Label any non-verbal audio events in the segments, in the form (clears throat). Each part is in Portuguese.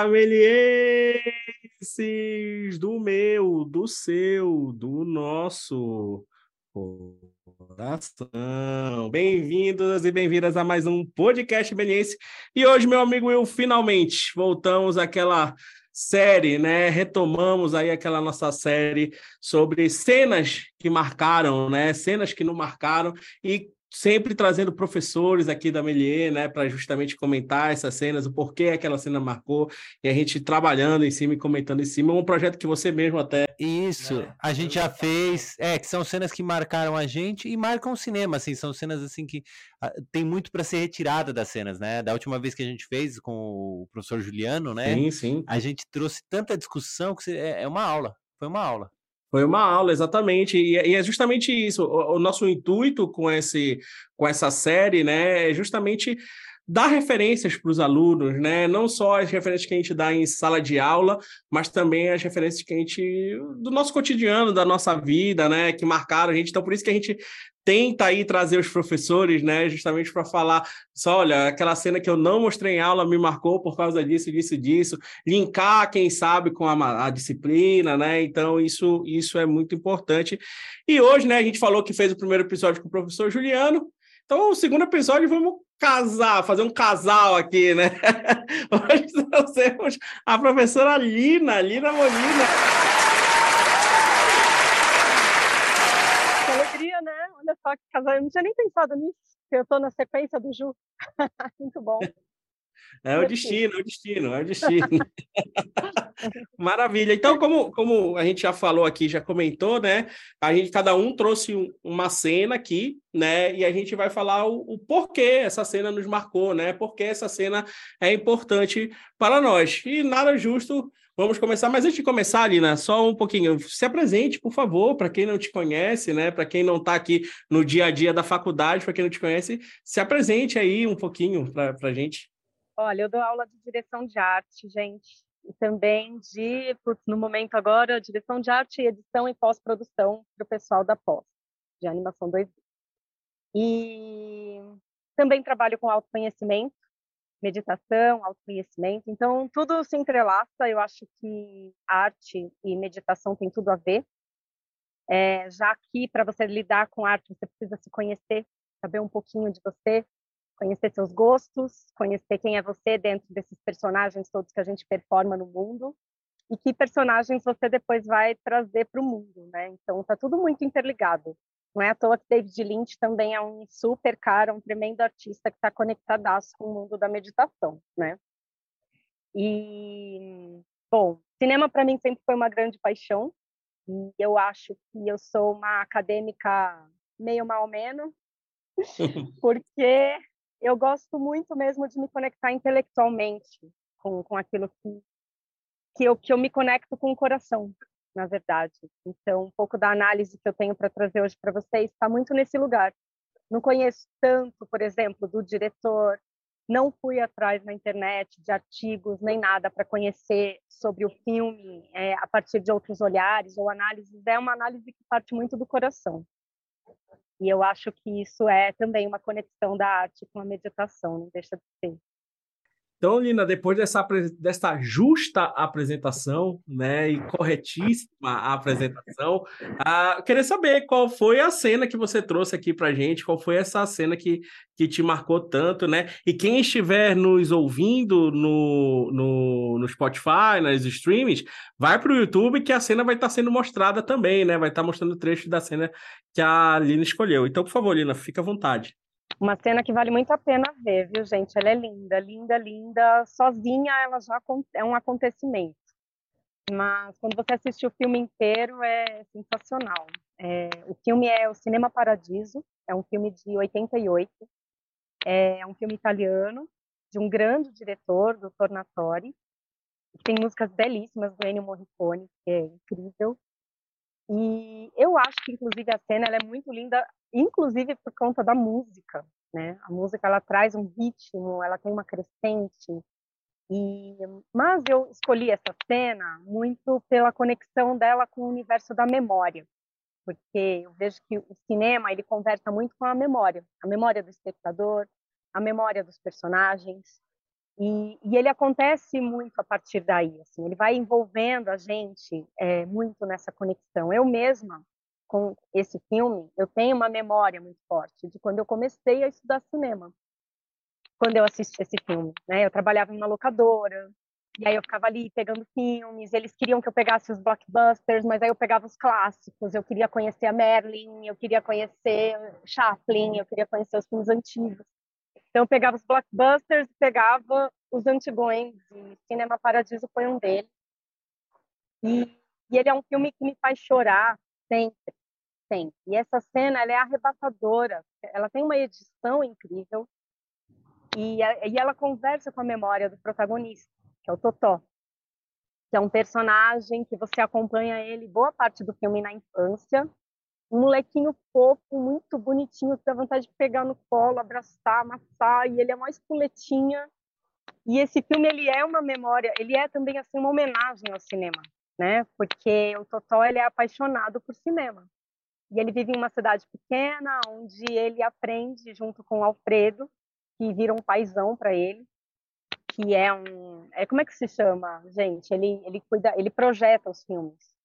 Olá, melienses do meu, do seu, do nosso coração. Bem-vindos e bem-vindas a mais um podcast meliense. E hoje, meu amigo Will, finalmente voltamos àquela série, né? Retomamos aí aquela nossa série sobre cenas que marcaram, né? Cenas que não marcaram e sempre trazendo professores aqui da Melier, né, para justamente comentar essas cenas, o porquê aquela cena marcou, e a gente trabalhando em cima e comentando em cima, um projeto que você mesmo até... Isso, né, a gente já fez, é, que são cenas que marcaram a gente e marcam o cinema, assim, são cenas assim que uh, tem muito para ser retirada das cenas, né, da última vez que a gente fez com o professor Juliano, né, sim, sim. a gente trouxe tanta discussão que é, é uma aula, foi uma aula. Foi uma aula, exatamente. E, e é justamente isso. O, o, nosso intuito com, esse, com essa série né, é justamente dar referências para os alunos, né? Não só as referências que a gente dá em sala de aula, mas também as referências que a gente do nosso cotidiano, da nossa vida, né? Que marcaram a gente. Então, por isso que a gente tenta aí trazer os professores, né, justamente para falar, só olha, aquela cena que eu não mostrei em aula me marcou por causa disso, disso, disso, linkar, quem sabe, com a, a disciplina, né? Então isso isso é muito importante. E hoje, né, a gente falou que fez o primeiro episódio com o professor Juliano. Então, o segundo episódio vamos casar, fazer um casal aqui, né? (laughs) Hoje nós temos a professora Lina, Lina Molina. olha só que casal, eu não tinha nem pensado nisso, eu estou na sequência do Ju. (laughs) Muito bom. (laughs) É o destino, é o destino, é o destino. (laughs) Maravilha. Então, como, como a gente já falou aqui, já comentou, né? A gente, cada um trouxe um, uma cena aqui, né? E a gente vai falar o, o, porquê essa cena nos marcou, né? Porque essa cena é importante para nós. E nada justo Vamos começar, mas antes de começar, Alina, só um pouquinho. Se apresente, por favor, para quem não te conhece, né? Para quem não está aqui no dia a dia da faculdade, para quem não te conhece, se apresente aí um pouquinho para a gente. Olha, eu dou aula de direção de arte, gente, e também de, no momento agora, direção de arte, edição e pós-produção para o pessoal da pós, de animação 2D. E também trabalho com autoconhecimento, meditação, autoconhecimento. Então, tudo se entrelaça. Eu acho que arte e meditação tem tudo a ver. É, já que para você lidar com arte, você precisa se conhecer, saber um pouquinho de você, conhecer seus gostos, conhecer quem é você dentro desses personagens todos que a gente performa no mundo e que personagens você depois vai trazer para o mundo, né? Então, tá tudo muito interligado. Não é à toa que David Lynch também é um super cara, um tremendo artista que está conectadaço com o mundo da meditação, né? E, bom, cinema para mim sempre foi uma grande paixão. E eu acho que eu sou uma acadêmica meio mal menos, (laughs) porque eu gosto muito mesmo de me conectar intelectualmente com, com aquilo que, que, eu, que eu me conecto com o coração, na verdade. Então, um pouco da análise que eu tenho para trazer hoje para vocês está muito nesse lugar. Não conheço tanto, por exemplo, do diretor, não fui atrás na internet de artigos nem nada para conhecer sobre o filme é, a partir de outros olhares ou análises. É uma análise que parte muito do coração. E eu acho que isso é também uma conexão da arte com a meditação, não deixa de ser. Então, Lina, depois dessa, dessa justa apresentação, né, e corretíssima apresentação, uh, queria saber qual foi a cena que você trouxe aqui para gente, qual foi essa cena que, que te marcou tanto, né? E quem estiver nos ouvindo no, no, no Spotify, nas streams, vai para o YouTube que a cena vai estar tá sendo mostrada também, né? Vai estar tá mostrando trecho da cena que a Lina escolheu. Então, por favor, Lina, fica à vontade. Uma cena que vale muito a pena ver, viu, gente? Ela é linda, linda, linda. Sozinha, ela já é um acontecimento. Mas quando você assiste o filme inteiro, é sensacional. É, o filme é O Cinema Paradiso, é um filme de 88. É um filme italiano, de um grande diretor, do Tornatori. Tem músicas belíssimas do Ennio Morricone, que é incrível. E eu acho que, inclusive, a cena é muito linda, inclusive por conta da música, né? A música ela traz um ritmo, ela tem uma crescente. E mas eu escolhi essa cena muito pela conexão dela com o universo da memória, porque eu vejo que o cinema ele conversa muito com a memória, a memória do espectador, a memória dos personagens. E, e, ele acontece muito a partir daí, assim, ele vai envolvendo a gente é, muito nessa conexão. Eu mesma, com esse filme, eu tenho uma memória muito forte de quando eu comecei a estudar cinema. Quando eu assisti esse filme, né? Eu trabalhava em uma locadora, e aí eu ficava ali pegando filmes, eles queriam que eu pegasse os blockbusters, mas aí eu pegava os clássicos, eu queria conhecer a Merlin, eu queria conhecer Chaplin, eu queria conhecer os filmes antigos. Então eu pegava os blockbusters, pegava os antigões, e Cinema Paradiso foi um deles. E, e ele é um filme que me faz chorar sempre, sempre. E essa cena, ela é arrebatadora, ela tem uma edição incrível, e, e ela conversa com a memória do protagonista, que é o Totó, que é um personagem que você acompanha ele boa parte do filme na infância, um molequinho fofo, muito bonitinho, que dá vontade de pegar no colo, abraçar, amassar, e ele é mais puletinha. E esse filme ele é uma memória, ele é também assim uma homenagem ao cinema, né? Porque o Totó ele é apaixonado por cinema. E ele vive em uma cidade pequena, onde ele aprende junto com o Alfredo, que vira um paizão para ele, que é um, é como é que se chama, gente? Ele ele cuida, ele projeta os filmes.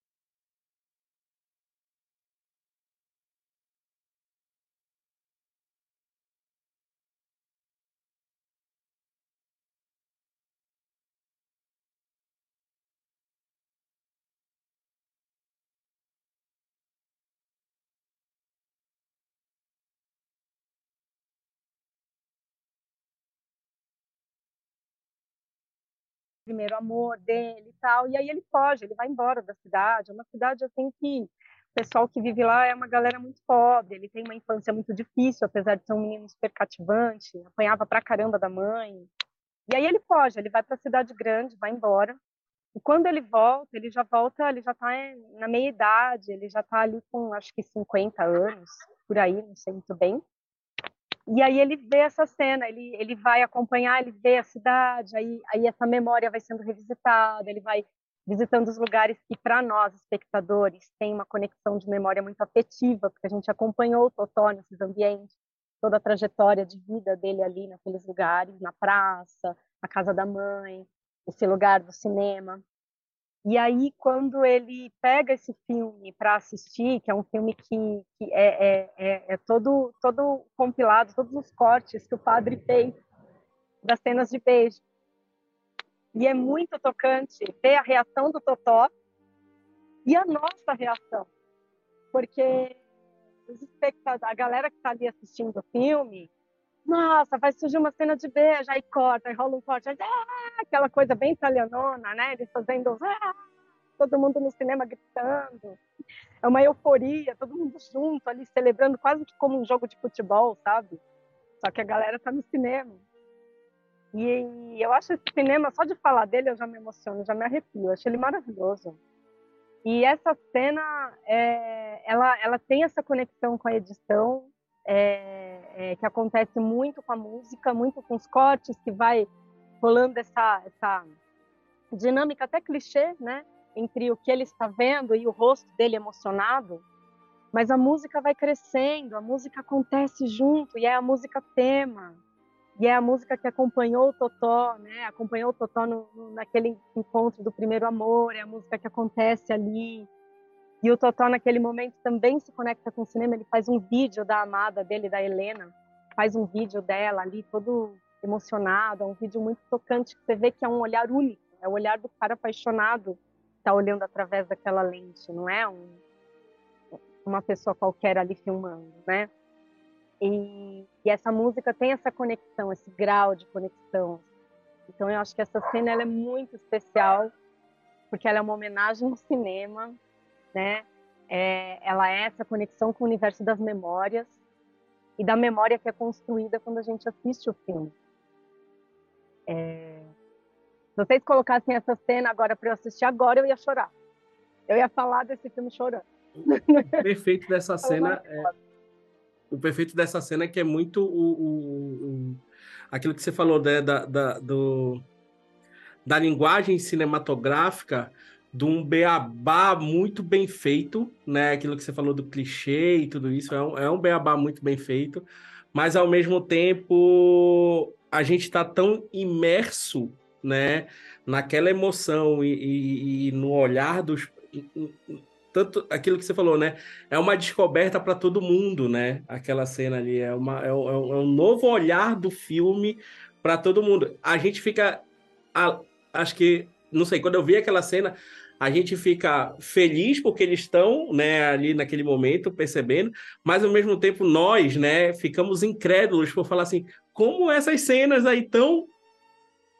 Primeiro amor dele e tal. E aí ele foge, ele vai embora da cidade. É uma cidade assim que o pessoal que vive lá é uma galera muito pobre. Ele tem uma infância muito difícil, apesar de ser um menino super cativante, apanhava pra caramba da mãe. E aí ele foge, ele vai para a cidade grande, vai embora. E quando ele volta, ele já volta, ele já está na meia idade, ele já está ali com acho que 50 anos, por aí, não sei muito bem. E aí ele vê essa cena, ele, ele vai acompanhar, ele vê a cidade, aí, aí essa memória vai sendo revisitada, ele vai visitando os lugares que, para nós, espectadores, tem uma conexão de memória muito afetiva, porque a gente acompanhou o Totó nesses ambientes, toda a trajetória de vida dele ali naqueles lugares, na praça, na casa da mãe, esse lugar do cinema. E aí, quando ele pega esse filme para assistir, que é um filme que, que é, é, é, é, todo, todo compilado, todos os cortes que o padre fez das cenas de beijo. E é muito tocante ver a reação do Totó e a nossa reação. Porque a galera que está ali assistindo o filme, nossa, vai surgir uma cena de beijo, aí corta, aí rola um corte, aí, ah, aquela coisa bem italianona, né? Eles fazendo ah, todo mundo no cinema gritando. É uma euforia, todo mundo junto ali, celebrando quase que como um jogo de futebol, sabe? Só que a galera tá no cinema. E eu acho esse cinema, só de falar dele, eu já me emociono, já me arrepio. Eu acho ele maravilhoso. E essa cena, é, ela, ela tem essa conexão com a edição, é, é, que acontece muito com a música, muito com os cortes, que vai rolando essa, essa dinâmica até clichê, né? Entre o que ele está vendo e o rosto dele emocionado. Mas a música vai crescendo, a música acontece junto, e é a música tema. E é a música que acompanhou o Totó, né? Acompanhou o Totó no, no, naquele encontro do primeiro amor, é a música que acontece ali. E o Totó, naquele momento, também se conecta com o cinema. Ele faz um vídeo da amada dele, da Helena, faz um vídeo dela ali, todo emocionado. É um vídeo muito tocante, que você vê que é um olhar único. É o olhar do cara apaixonado que está olhando através daquela lente, não é um, uma pessoa qualquer ali filmando, né? E, e, essa música tem essa conexão, esse grau de conexão. Então eu acho que essa cena ela é muito especial porque ela é uma homenagem ao cinema, né? É, ela é essa conexão com o universo das memórias e da memória que é construída quando a gente assiste o filme. É... Se vocês colocassem essa cena agora para eu assistir agora, eu ia chorar. Eu ia falar desse filme chorando. O perfeito (laughs) dessa cena é... o perfeito dessa cena é que é muito o, o, o... aquilo que você falou né, da, da, do... da linguagem cinematográfica de um beabá muito bem feito, né? Aquilo que você falou do clichê e tudo isso, é um, é um beabá muito bem feito, mas ao mesmo tempo a gente está tão imerso, né, naquela emoção e, e, e no olhar dos tanto aquilo que você falou, né? É uma descoberta para todo mundo, né? Aquela cena ali é, uma, é, um, é um novo olhar do filme para todo mundo. A gente fica, a, acho que, não sei, quando eu vi aquela cena, a gente fica feliz porque eles estão, né, ali naquele momento percebendo, mas ao mesmo tempo nós, né, ficamos incrédulos por falar assim, como essas cenas aí tão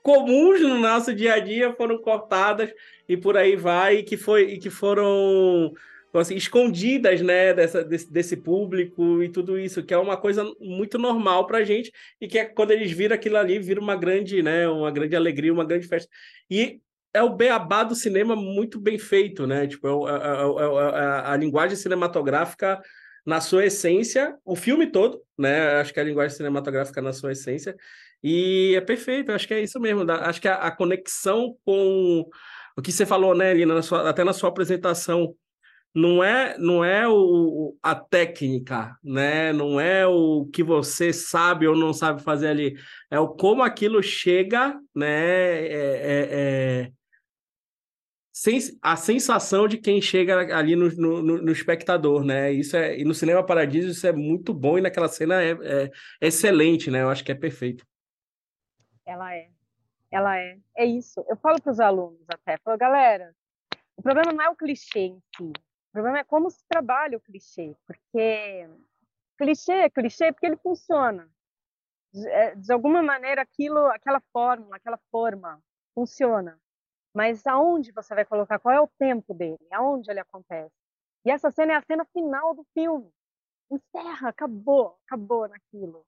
comuns no nosso dia a dia foram cortadas e por aí vai, e que, foi, e que foram assim, escondidas né, dessa, desse, desse, público e tudo isso, que é uma coisa muito normal para a gente, e que é, quando eles viram aquilo ali, vira uma grande, né, uma grande alegria, uma grande festa. E é o beabá do cinema muito bem feito, né? Tipo, é, é, é, é a linguagem cinematográfica na sua essência, o filme todo, né? Acho que é a linguagem cinematográfica na sua essência, e é perfeito, acho que é isso mesmo. Acho que a, a conexão com o que você falou, né, Lina, na sua, até na sua apresentação, não é não é o, a técnica, né? Não é o que você sabe ou não sabe fazer ali, é o como aquilo chega, né? É, é, é... a sensação de quem chega ali no, no, no, espectador, né? Isso é e no cinema Paradiso isso é muito bom e naquela cena é, é excelente, né? Eu acho que é perfeito. Ela é. Ela é. É isso. Eu falo para os alunos até, falo, galera, o problema não é o clichê em si. O problema é como se trabalha o clichê, porque clichê é clichê porque ele funciona. De, é, de alguma maneira aquilo, aquela fórmula, aquela forma funciona. Mas aonde você vai colocar? Qual é o tempo dele? Aonde ele acontece? E essa cena é a cena final do filme. Encerra, acabou, acabou naquilo.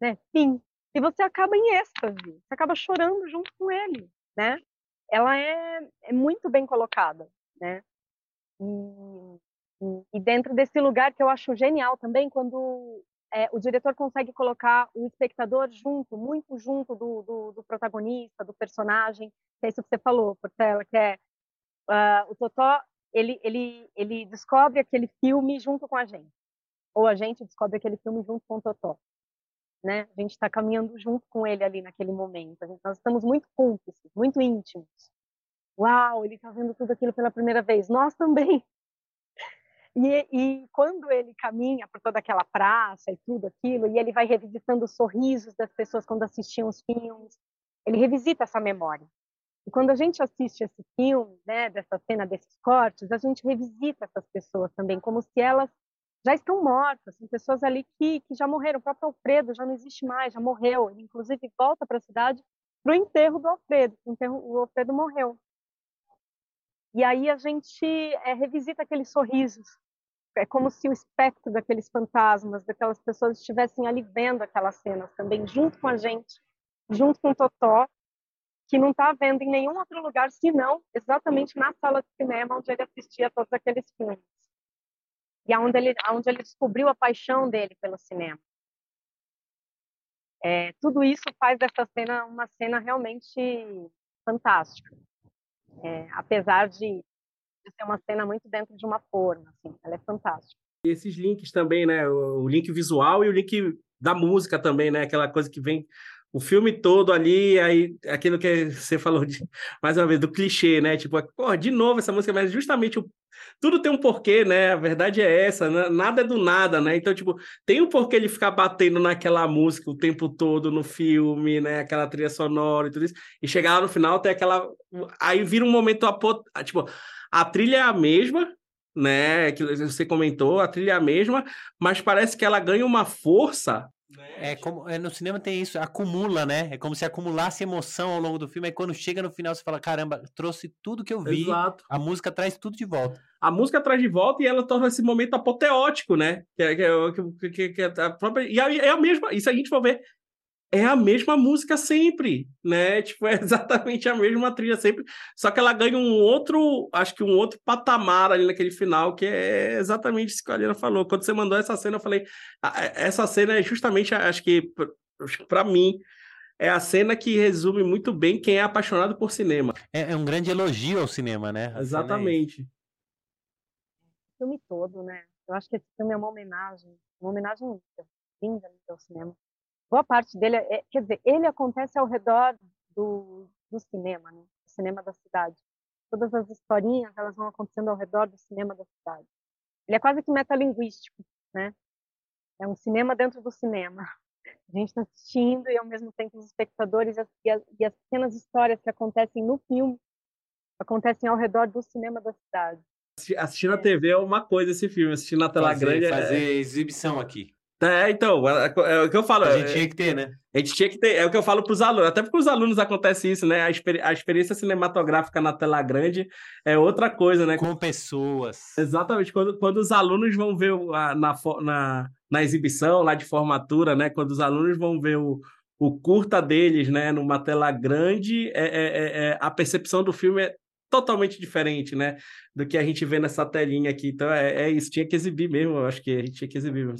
Né? Fim e você acaba em êxtase, você acaba chorando junto com ele, né? Ela é, é muito bem colocada, né? E, e, dentro desse lugar que eu acho genial também, quando é, o diretor consegue colocar o espectador junto, muito junto do, do, do, protagonista, do personagem, que é isso que você falou, Portela, que é uh, o Totó, ele, ele, ele descobre aquele filme junto com a gente, ou a gente descobre aquele filme junto com o Totó né? A gente está caminhando junto com ele ali naquele momento. Gente, nós estamos muito cúmplices, muito íntimos. Uau, ele está vendo tudo aquilo pela primeira vez. Nós também. E, e, quando ele caminha por toda aquela praça e tudo aquilo, e ele vai revisitando os sorrisos das pessoas quando assistiam os filmes, ele revisita essa memória. E quando a gente assiste esse filme, né, dessa cena desses cortes, a gente revisita essas pessoas também, como se elas já estão mortas, tem pessoas ali que, que já morreram. O próprio Alfredo já não existe mais, já morreu. Ele, inclusive, volta para a cidade para o enterro do Alfredo. O, enterro, o Alfredo morreu. E aí a gente é, revisita aqueles sorrisos. É como se o espectro daqueles fantasmas, daquelas pessoas estivessem ali vendo aquelas cenas também, junto com a gente, junto com o Totó, que não está vendo em nenhum outro lugar, senão exatamente na sala de cinema onde ele assistia todos aqueles filmes e aonde ele, aonde ele descobriu a paixão dele pelo cinema. É, tudo isso faz dessa cena uma cena realmente fantástica, é, apesar de, ser uma cena muito dentro de uma forma, assim, ela é fantástica. E esses links também, né, o, o link visual e o link da música também, né, aquela coisa que vem o filme todo ali, aí aquilo que você falou de, (laughs) mais uma vez do clichê, né? Tipo, porra, de novo essa música, mas justamente o, tudo tem um porquê, né? A verdade é essa, né? nada é do nada, né? Então, tipo, tem um porquê ele ficar batendo naquela música o tempo todo no filme, né? Aquela trilha sonora e tudo isso, e chegar lá no final tem aquela aí vira um momento tipo, a trilha é a mesma, né? Que você comentou, a trilha é a mesma, mas parece que ela ganha uma força é como é, no cinema tem isso, acumula, né? É como se acumulasse emoção ao longo do filme. Aí quando chega no final você fala, caramba, trouxe tudo que eu vi. Exato. A música traz tudo de volta. A música traz de volta e ela torna esse momento apoteótico, né? Que, é, que, é que, que, que a própria, e é a mesma. E se a gente for ver, é a mesma música sempre, né? Tipo, é exatamente a mesma trilha sempre, só que ela ganha um outro, acho que um outro patamar ali naquele final, que é exatamente isso que a Alina falou. Quando você mandou essa cena, eu falei, essa cena é justamente, acho que para mim, é a cena que resume muito bem quem é apaixonado por cinema. É, é um grande elogio ao cinema, né? A é exatamente. O filme todo, né? Eu acho que esse filme é uma homenagem, uma homenagem linda, linda ao cinema boa parte dele, é, quer dizer, ele acontece ao redor do, do cinema, né? do cinema da cidade. Todas as historinhas, elas vão acontecendo ao redor do cinema da cidade. Ele é quase que metalinguístico, né? É um cinema dentro do cinema. A gente está assistindo e, ao mesmo tempo, os espectadores e as, e as pequenas histórias que acontecem no filme acontecem ao redor do cinema da cidade. Assistir na TV é uma coisa esse filme, assistir na tela fazer, grande é... Fazer exibição aqui. É, então, é, é, o que eu falo. A gente tinha que ter, né? A gente tinha que ter, é o que eu falo para os alunos, até porque os alunos acontece isso, né? A, experi a, experiência cinematográfica na tela grande é outra coisa, né? Com pessoas. Exatamente, quando, quando os alunos vão ver a, na, na, na exibição lá de formatura, né? Quando os alunos vão ver o, o curta deles, né? Numa tela grande, é, é, é, a percepção do filme é totalmente diferente, né? Do que a gente vê nessa telinha aqui. Então é, é isso, tinha que exibir mesmo, eu acho que a gente tinha que exibir mesmo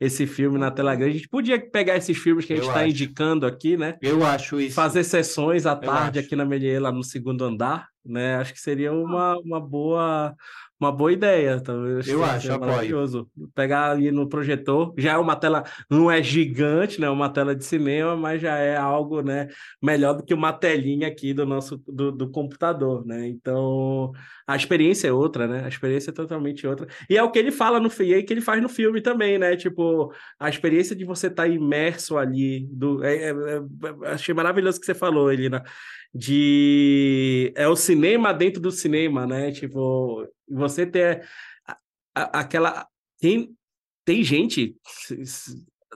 esse filme na tela grande. A gente podia pegar esses filmes que a gente está indicando aqui, né? Eu acho isso. Fazer sessões à tarde aqui na Melier, lá no segundo andar, né? Acho que seria uma, uma boa uma boa ideia. Talvez eu acho, maravilhoso. Pegar ali no projetor, já é uma tela, não é gigante, né? Uma tela de cinema, mas já é algo, né? Melhor do que uma telinha aqui do nosso do, do computador, né? Então a experiência é outra, né? A experiência é totalmente outra. E é o que ele fala no e é que ele faz no filme também, né? Tipo a experiência de você estar tá imerso ali, do é, é, é, achei maravilhoso que você falou, Elina de é o cinema dentro do cinema, né? Tipo, você ter aquela tem tem gente,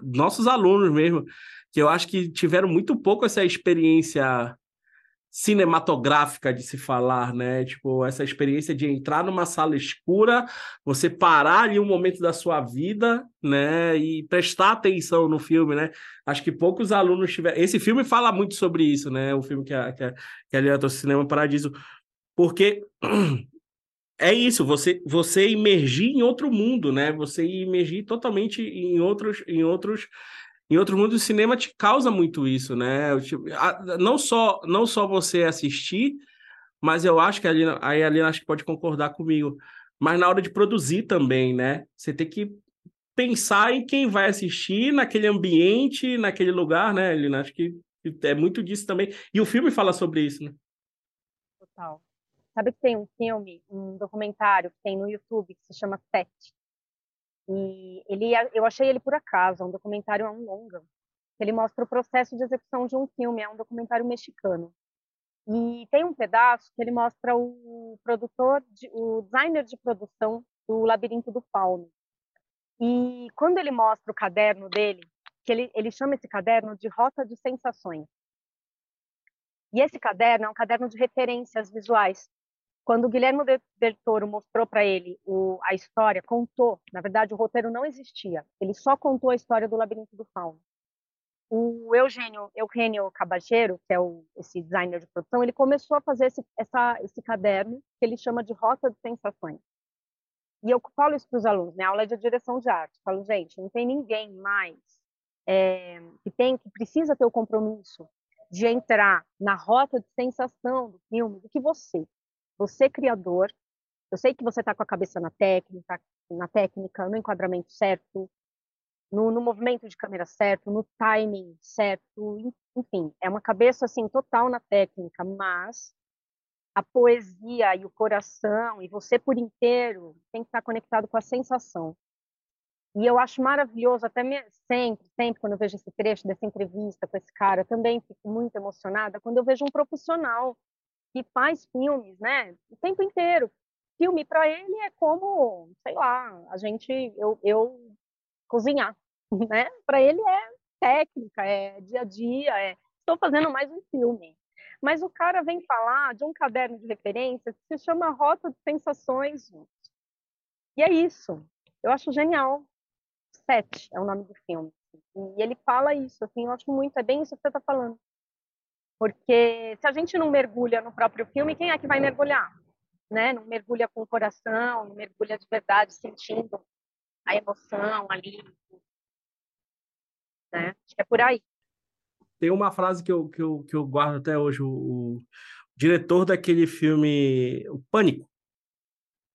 nossos alunos mesmo, que eu acho que tiveram muito pouco essa experiência cinematográfica de se falar, né? Tipo, essa experiência de entrar numa sala escura, você parar ali um momento da sua vida, né? E prestar atenção no filme, né? Acho que poucos alunos tiveram. Esse filme fala muito sobre isso, né? O filme que a, que a, que a Liana Cinema Paradiso. Porque (clears throat) é isso, você você imergir em outro mundo, né? Você imergir totalmente em outros em outros em outro mundo o cinema te causa muito isso, né? Não só não só você assistir, mas eu acho que a Alina, a Alina acho que pode concordar comigo, mas na hora de produzir também, né? Você tem que pensar em quem vai assistir naquele ambiente, naquele lugar, né, Alina? Acho que é muito disso também. E o filme fala sobre isso, né? Total. Sabe que tem um filme, um documentário que tem no YouTube que se chama Sete. E ele, eu achei ele por acaso, é um documentário, é um longa. Ele mostra o processo de execução de um filme, é um documentário mexicano. E tem um pedaço que ele mostra o produtor, de, o designer de produção do Labirinto do Fauno. E quando ele mostra o caderno dele, que ele, ele chama esse caderno de Rota de Sensações. E esse caderno é um caderno de referências visuais. Quando o Guilherme Del Toro mostrou para ele o, a história, contou, na verdade o roteiro não existia, ele só contou a história do Labirinto do Fauno. O Eugênio, Eugênio Cabageiro, que é o, esse designer de produção, ele começou a fazer esse, essa, esse caderno que ele chama de Rota de Sensações. E eu falo isso para os alunos, minha aula é de direção de arte. Falo, gente, não tem ninguém mais é, que tem, que precisa ter o compromisso de entrar na rota de sensação do filme do que você. Você criador, eu sei que você está com a cabeça na técnica, na técnica, no enquadramento certo, no, no, movimento de câmera certo, no timing certo, enfim, é uma cabeça assim total na técnica, mas a poesia e o coração e você por inteiro tem que estar conectado com a sensação. E eu acho maravilhoso, até sempre, sempre quando eu vejo esse trecho dessa entrevista com esse cara, também fico muito emocionada quando eu vejo um profissional que faz filmes, né, o tempo inteiro. Filme para ele é como, sei lá, a gente, eu, eu cozinhar, (laughs) né? Para ele é técnica, é dia a dia, é estou fazendo mais um filme. Mas o cara vem falar de um caderno de referências que se chama Rota de Sensações. E é isso. Eu acho genial. Sete é o nome do filme. E ele fala isso, assim, eu acho muito, é bem isso que você está falando. Porque se a gente não mergulha no próprio filme, quem é que vai mergulhar? Né? Não mergulha com o coração, não mergulha de verdade, sentindo a emoção ali. Né? Acho que é por aí. Tem uma frase que eu, que eu, que eu guardo até hoje, o, o diretor daquele filme O Pânico,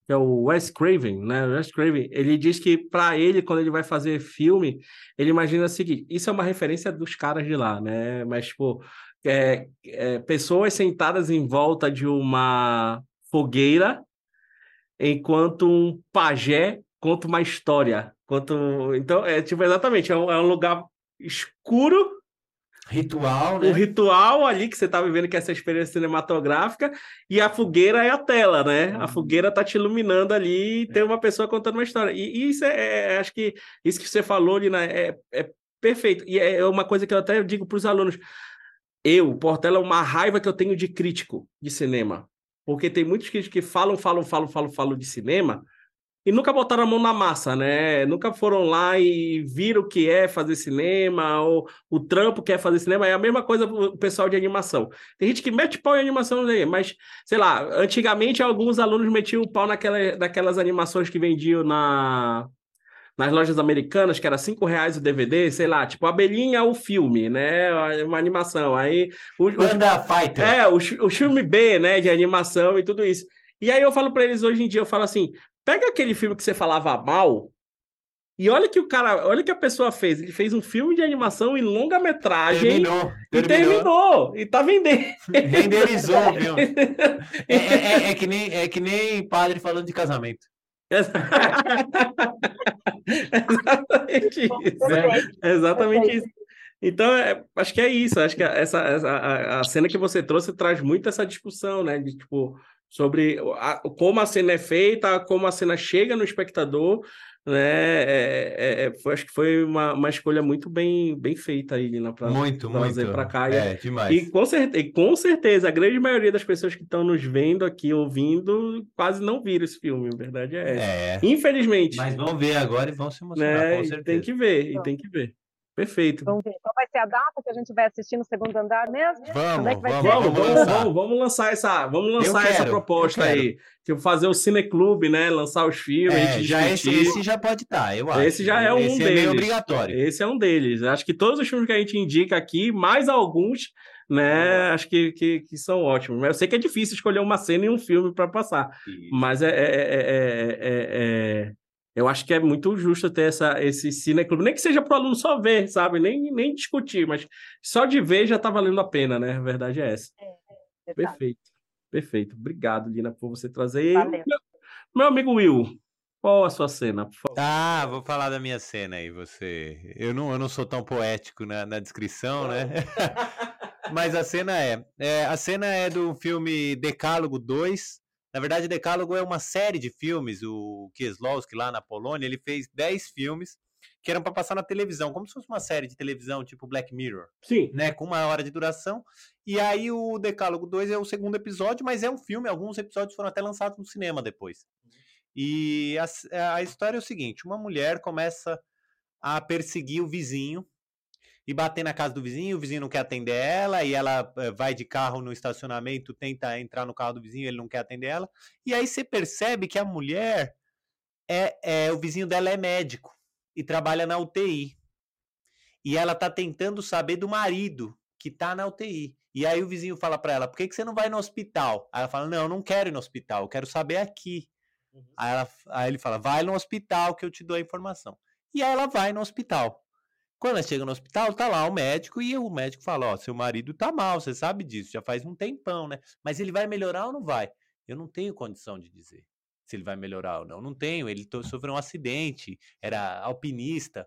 que é o Wes Craven, né? Wes Craven, ele diz que para ele, quando ele vai fazer filme, ele imagina o seguinte: isso é uma referência dos caras de lá, né? Mas, tipo, é, é, pessoas sentadas em volta de uma fogueira, enquanto um pajé conta uma história. Então, é tipo, exatamente, é um, é um lugar escuro Ritual, né? O ritual ali que você tá vivendo, que é essa experiência cinematográfica, e a fogueira é a tela, né? A uhum. fogueira tá te iluminando ali e tem é. uma pessoa contando uma história. E, e isso é, é, é, acho que isso que você falou, Lina, é, é perfeito. E é uma coisa que eu até digo para os alunos. Eu, Portela, é uma raiva que eu tenho de crítico de cinema. Porque tem muitos críticos que falam, falam, falam, falam, falam de cinema, e nunca botaram a mão na massa, né? Nunca foram lá e viram o que é fazer cinema, ou o trampo que é fazer cinema. É a mesma coisa o pessoal de animação. Tem gente que mete pau em animação, mas, sei lá, antigamente alguns alunos metiam o pau naquela, naquelas animações que vendiam na, nas lojas americanas, que era cinco reais o DVD, sei lá, tipo Abelhinha o filme, né? Uma animação. Aí. O, Banda o, Fighter. É, o, o filme B, né? De animação e tudo isso. E aí eu falo para eles hoje em dia, eu falo assim, Pega aquele filme que você falava mal e olha que o cara, olha que a pessoa fez. Ele fez um filme de animação em longa-metragem. Terminou, E terminou. E tá vendendo. Renderizou, viu? (laughs) É, é, é, é, que nem, é que nem padre falando de casamento. Exatamente (laughs) isso. É, exatamente isso. Então, é, acho que é isso. Acho que essa, essa a, a, cena que você trouxe traz muito essa discussão, né? De tipo, sobre a, como a cena é feita, como a cena chega no espectador, né? É, é, é foi, acho que foi uma, uma escolha muito bem, bem feita aí, né? Pra, muito, pra trazer para cá. É, demais. E com, certeza, e com certeza, a grande maioria das pessoas que estão nos vendo aqui, ouvindo, quase não viram esse filme, a verdade é essa. É. Infelizmente. Mas vão ver agora e vão se emocionar, né? com certeza. Tem que ver, e tem que ver. Perfeito. Vamos ver. Qual vai ser a data que a gente vai assistir no segundo andar mesmo? Vamos, é vamos, vamos, vamos, vamos, vamos, lançar essa, vamos lançar essa proposta aí. Tipo, fazer o cineclube, né? Lançar os filmes. É, já esse, esse, já pode estar, eu acho. Esse já é um esse deles. É obrigatório. Esse é um deles. Acho que todos os filmes que a gente indica aqui, mais alguns, né? Acho que, que, que, são ótimos. Mas eu sei que é difícil escolher uma cena e um filme para passar. Isso. Mas é, é, é, eu acho que é muito justo ter essa, esse cineclube, nem que seja para o aluno só ver, sabe? Nem, nem discutir, mas só de ver já está valendo a pena, né? A verdade é essa. É, é perfeito, perfeito. Obrigado, Lina, por você trazer. Valeu. Meu, meu amigo Will, qual a sua cena, por favor? Ah, vou falar da minha cena aí, você. Eu não, eu não sou tão poético na, na descrição, né? (laughs) Mas a cena é, é. A cena é do filme Decálogo 2, na verdade, Decálogo é uma série de filmes. O Kieslowski, lá na Polônia, ele fez 10 filmes que eram para passar na televisão, como se fosse uma série de televisão, tipo Black Mirror. Sim. Né, com uma hora de duração. E aí o Decálogo 2 é o segundo episódio, mas é um filme, alguns episódios foram até lançados no cinema depois. E a, a história é o seguinte: uma mulher começa a perseguir o vizinho e bater na casa do vizinho, o vizinho não quer atender ela, e ela eh, vai de carro no estacionamento, tenta entrar no carro do vizinho, ele não quer atender ela. E aí você percebe que a mulher é, é o vizinho dela é médico e trabalha na UTI. E ela tá tentando saber do marido que tá na UTI. E aí o vizinho fala para ela: "Por que, que você não vai no hospital?" Aí ela fala: "Não, eu não quero ir no hospital, eu quero saber aqui." Uhum. Aí, ela, aí ele fala: "Vai no hospital que eu te dou a informação." E aí ela vai no hospital. Quando ela chega no hospital, tá lá o médico e o médico fala: Ó, seu marido tá mal, você sabe disso, já faz um tempão, né? Mas ele vai melhorar ou não vai? Eu não tenho condição de dizer se ele vai melhorar ou não. Não tenho, ele sofreu um acidente, era alpinista.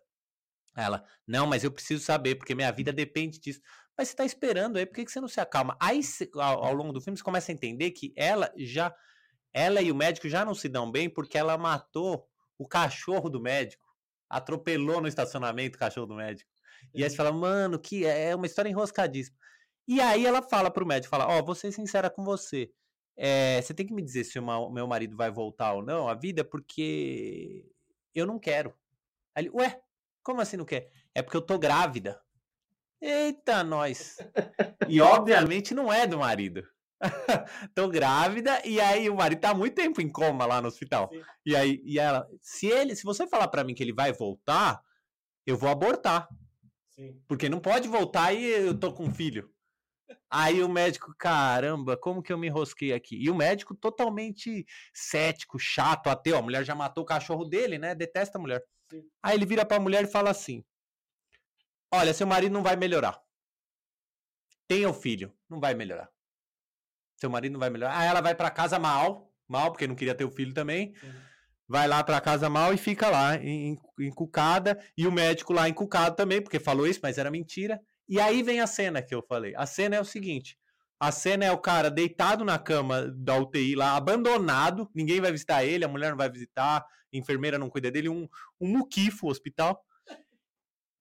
Ela, não, mas eu preciso saber, porque minha vida depende disso. Mas você tá esperando aí, por que você não se acalma? Aí, ao longo do filme, você começa a entender que ela já. Ela e o médico já não se dão bem porque ela matou o cachorro do médico atropelou no estacionamento o cachorro do médico. E aí você fala, mano, que é, é uma história enroscadíssima. E aí ela fala pro médico, fala, ó, oh, vou ser sincera com você. É, você tem que me dizer se o meu marido vai voltar ou não à vida, porque eu não quero. Aí ele, ué, como assim não quer? É porque eu tô grávida. Eita, nós. E obviamente não é do marido. (laughs) tô grávida e aí o marido tá muito tempo em coma lá no hospital. Sim. E aí e ela, se ele, se você falar para mim que ele vai voltar, eu vou abortar. Sim. Porque não pode voltar e eu tô com um filho. Aí o médico, caramba, como que eu me enrosquei aqui? E o médico totalmente cético, chato, ateu. A mulher já matou o cachorro dele, né? Detesta a mulher. Sim. Aí ele vira pra mulher e fala assim: Olha, seu marido não vai melhorar. Tenha o filho, não vai melhorar. Seu marido não vai melhorar. Aí ela vai para casa mal, mal, porque não queria ter o filho também. Uhum vai lá para casa mal e fica lá encucada e o médico lá encucado também, porque falou isso, mas era mentira. E aí vem a cena que eu falei. A cena é o seguinte: a cena é o cara deitado na cama da UTI lá, abandonado, ninguém vai visitar ele, a mulher não vai visitar, a enfermeira não cuida dele, um, um muquifo hospital.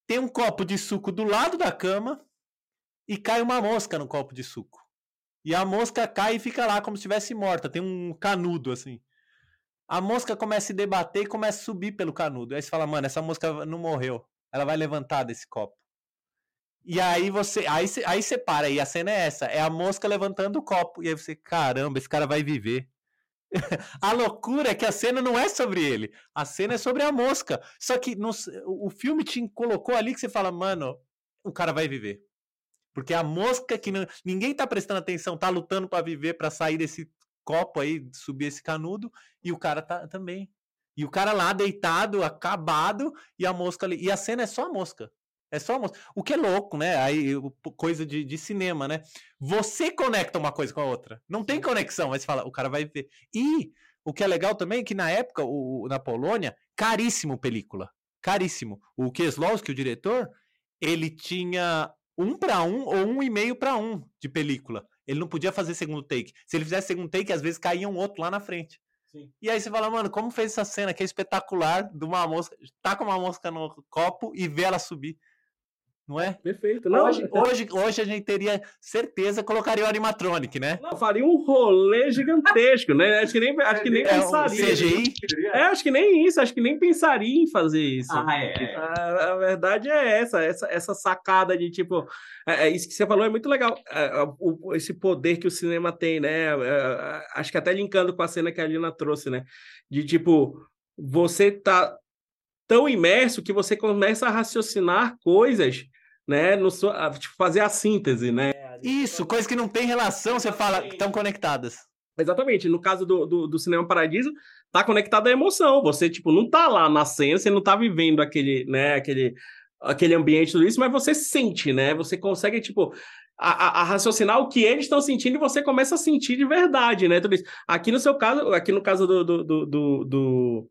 Tem um copo de suco do lado da cama e cai uma mosca no copo de suco. E a mosca cai e fica lá como se estivesse morta, tem um canudo assim. A mosca começa a se debater e começa a subir pelo canudo. Aí você fala, mano, essa mosca não morreu. Ela vai levantar desse copo. E aí você. Aí, aí você para, e a cena é essa: é a mosca levantando o copo. E aí você, caramba, esse cara vai viver. (laughs) a loucura é que a cena não é sobre ele. A cena é sobre a mosca. Só que no, o filme te colocou ali que você fala, mano, o cara vai viver. Porque a mosca que não, ninguém tá prestando atenção, tá lutando para viver, para sair desse copo aí, subir esse canudo, e o cara tá também. E o cara lá deitado, acabado, e a mosca ali. E a cena é só a mosca. É só mostra. O que é louco, né? Aí, coisa de, de cinema, né? Você conecta uma coisa com a outra. Não tem conexão, mas fala, o cara vai ver. E o que é legal também é que na época, o, na Polônia, caríssimo película. Caríssimo. O Kieslowski, o diretor, ele tinha um para um ou um e meio para um de película. Ele não podia fazer segundo take. Se ele fizesse segundo take, às vezes caía um outro lá na frente. Sim. E aí você fala, mano, como fez essa cena que é espetacular de uma mosca, tá com uma mosca no copo e vê ela subir. Não é? Perfeito. Não, hoje, hoje, hoje a gente teria certeza, colocaria o animatronic, né? Não, faria um rolê gigantesco, né? Acho que nem, acho que nem é, pensaria. CGI? É, acho que nem isso, acho que nem pensaria em fazer isso. Ah, é. A, a verdade é essa, essa, essa sacada de tipo. É, é isso que você falou é muito legal. É, é o, esse poder que o cinema tem, né? É, acho que até linkando com a cena que a Lina trouxe, né? De tipo, você tá tão imerso que você começa a raciocinar coisas né, no, tipo, fazer a síntese, né? Isso, coisas que não tem relação, você fala que estão conectadas. Exatamente. No caso do, do, do, Cinema Paradiso, tá conectado à emoção. Você, tipo, não tá lá na cena, você não tá vivendo aquele, né, aquele, aquele ambiente, tudo isso, mas você sente, né? Você consegue, tipo, a, a, a raciocinar o que eles estão sentindo e você começa a sentir de verdade, né? Tudo isso. Aqui no seu caso, aqui no caso do, do, do, do, do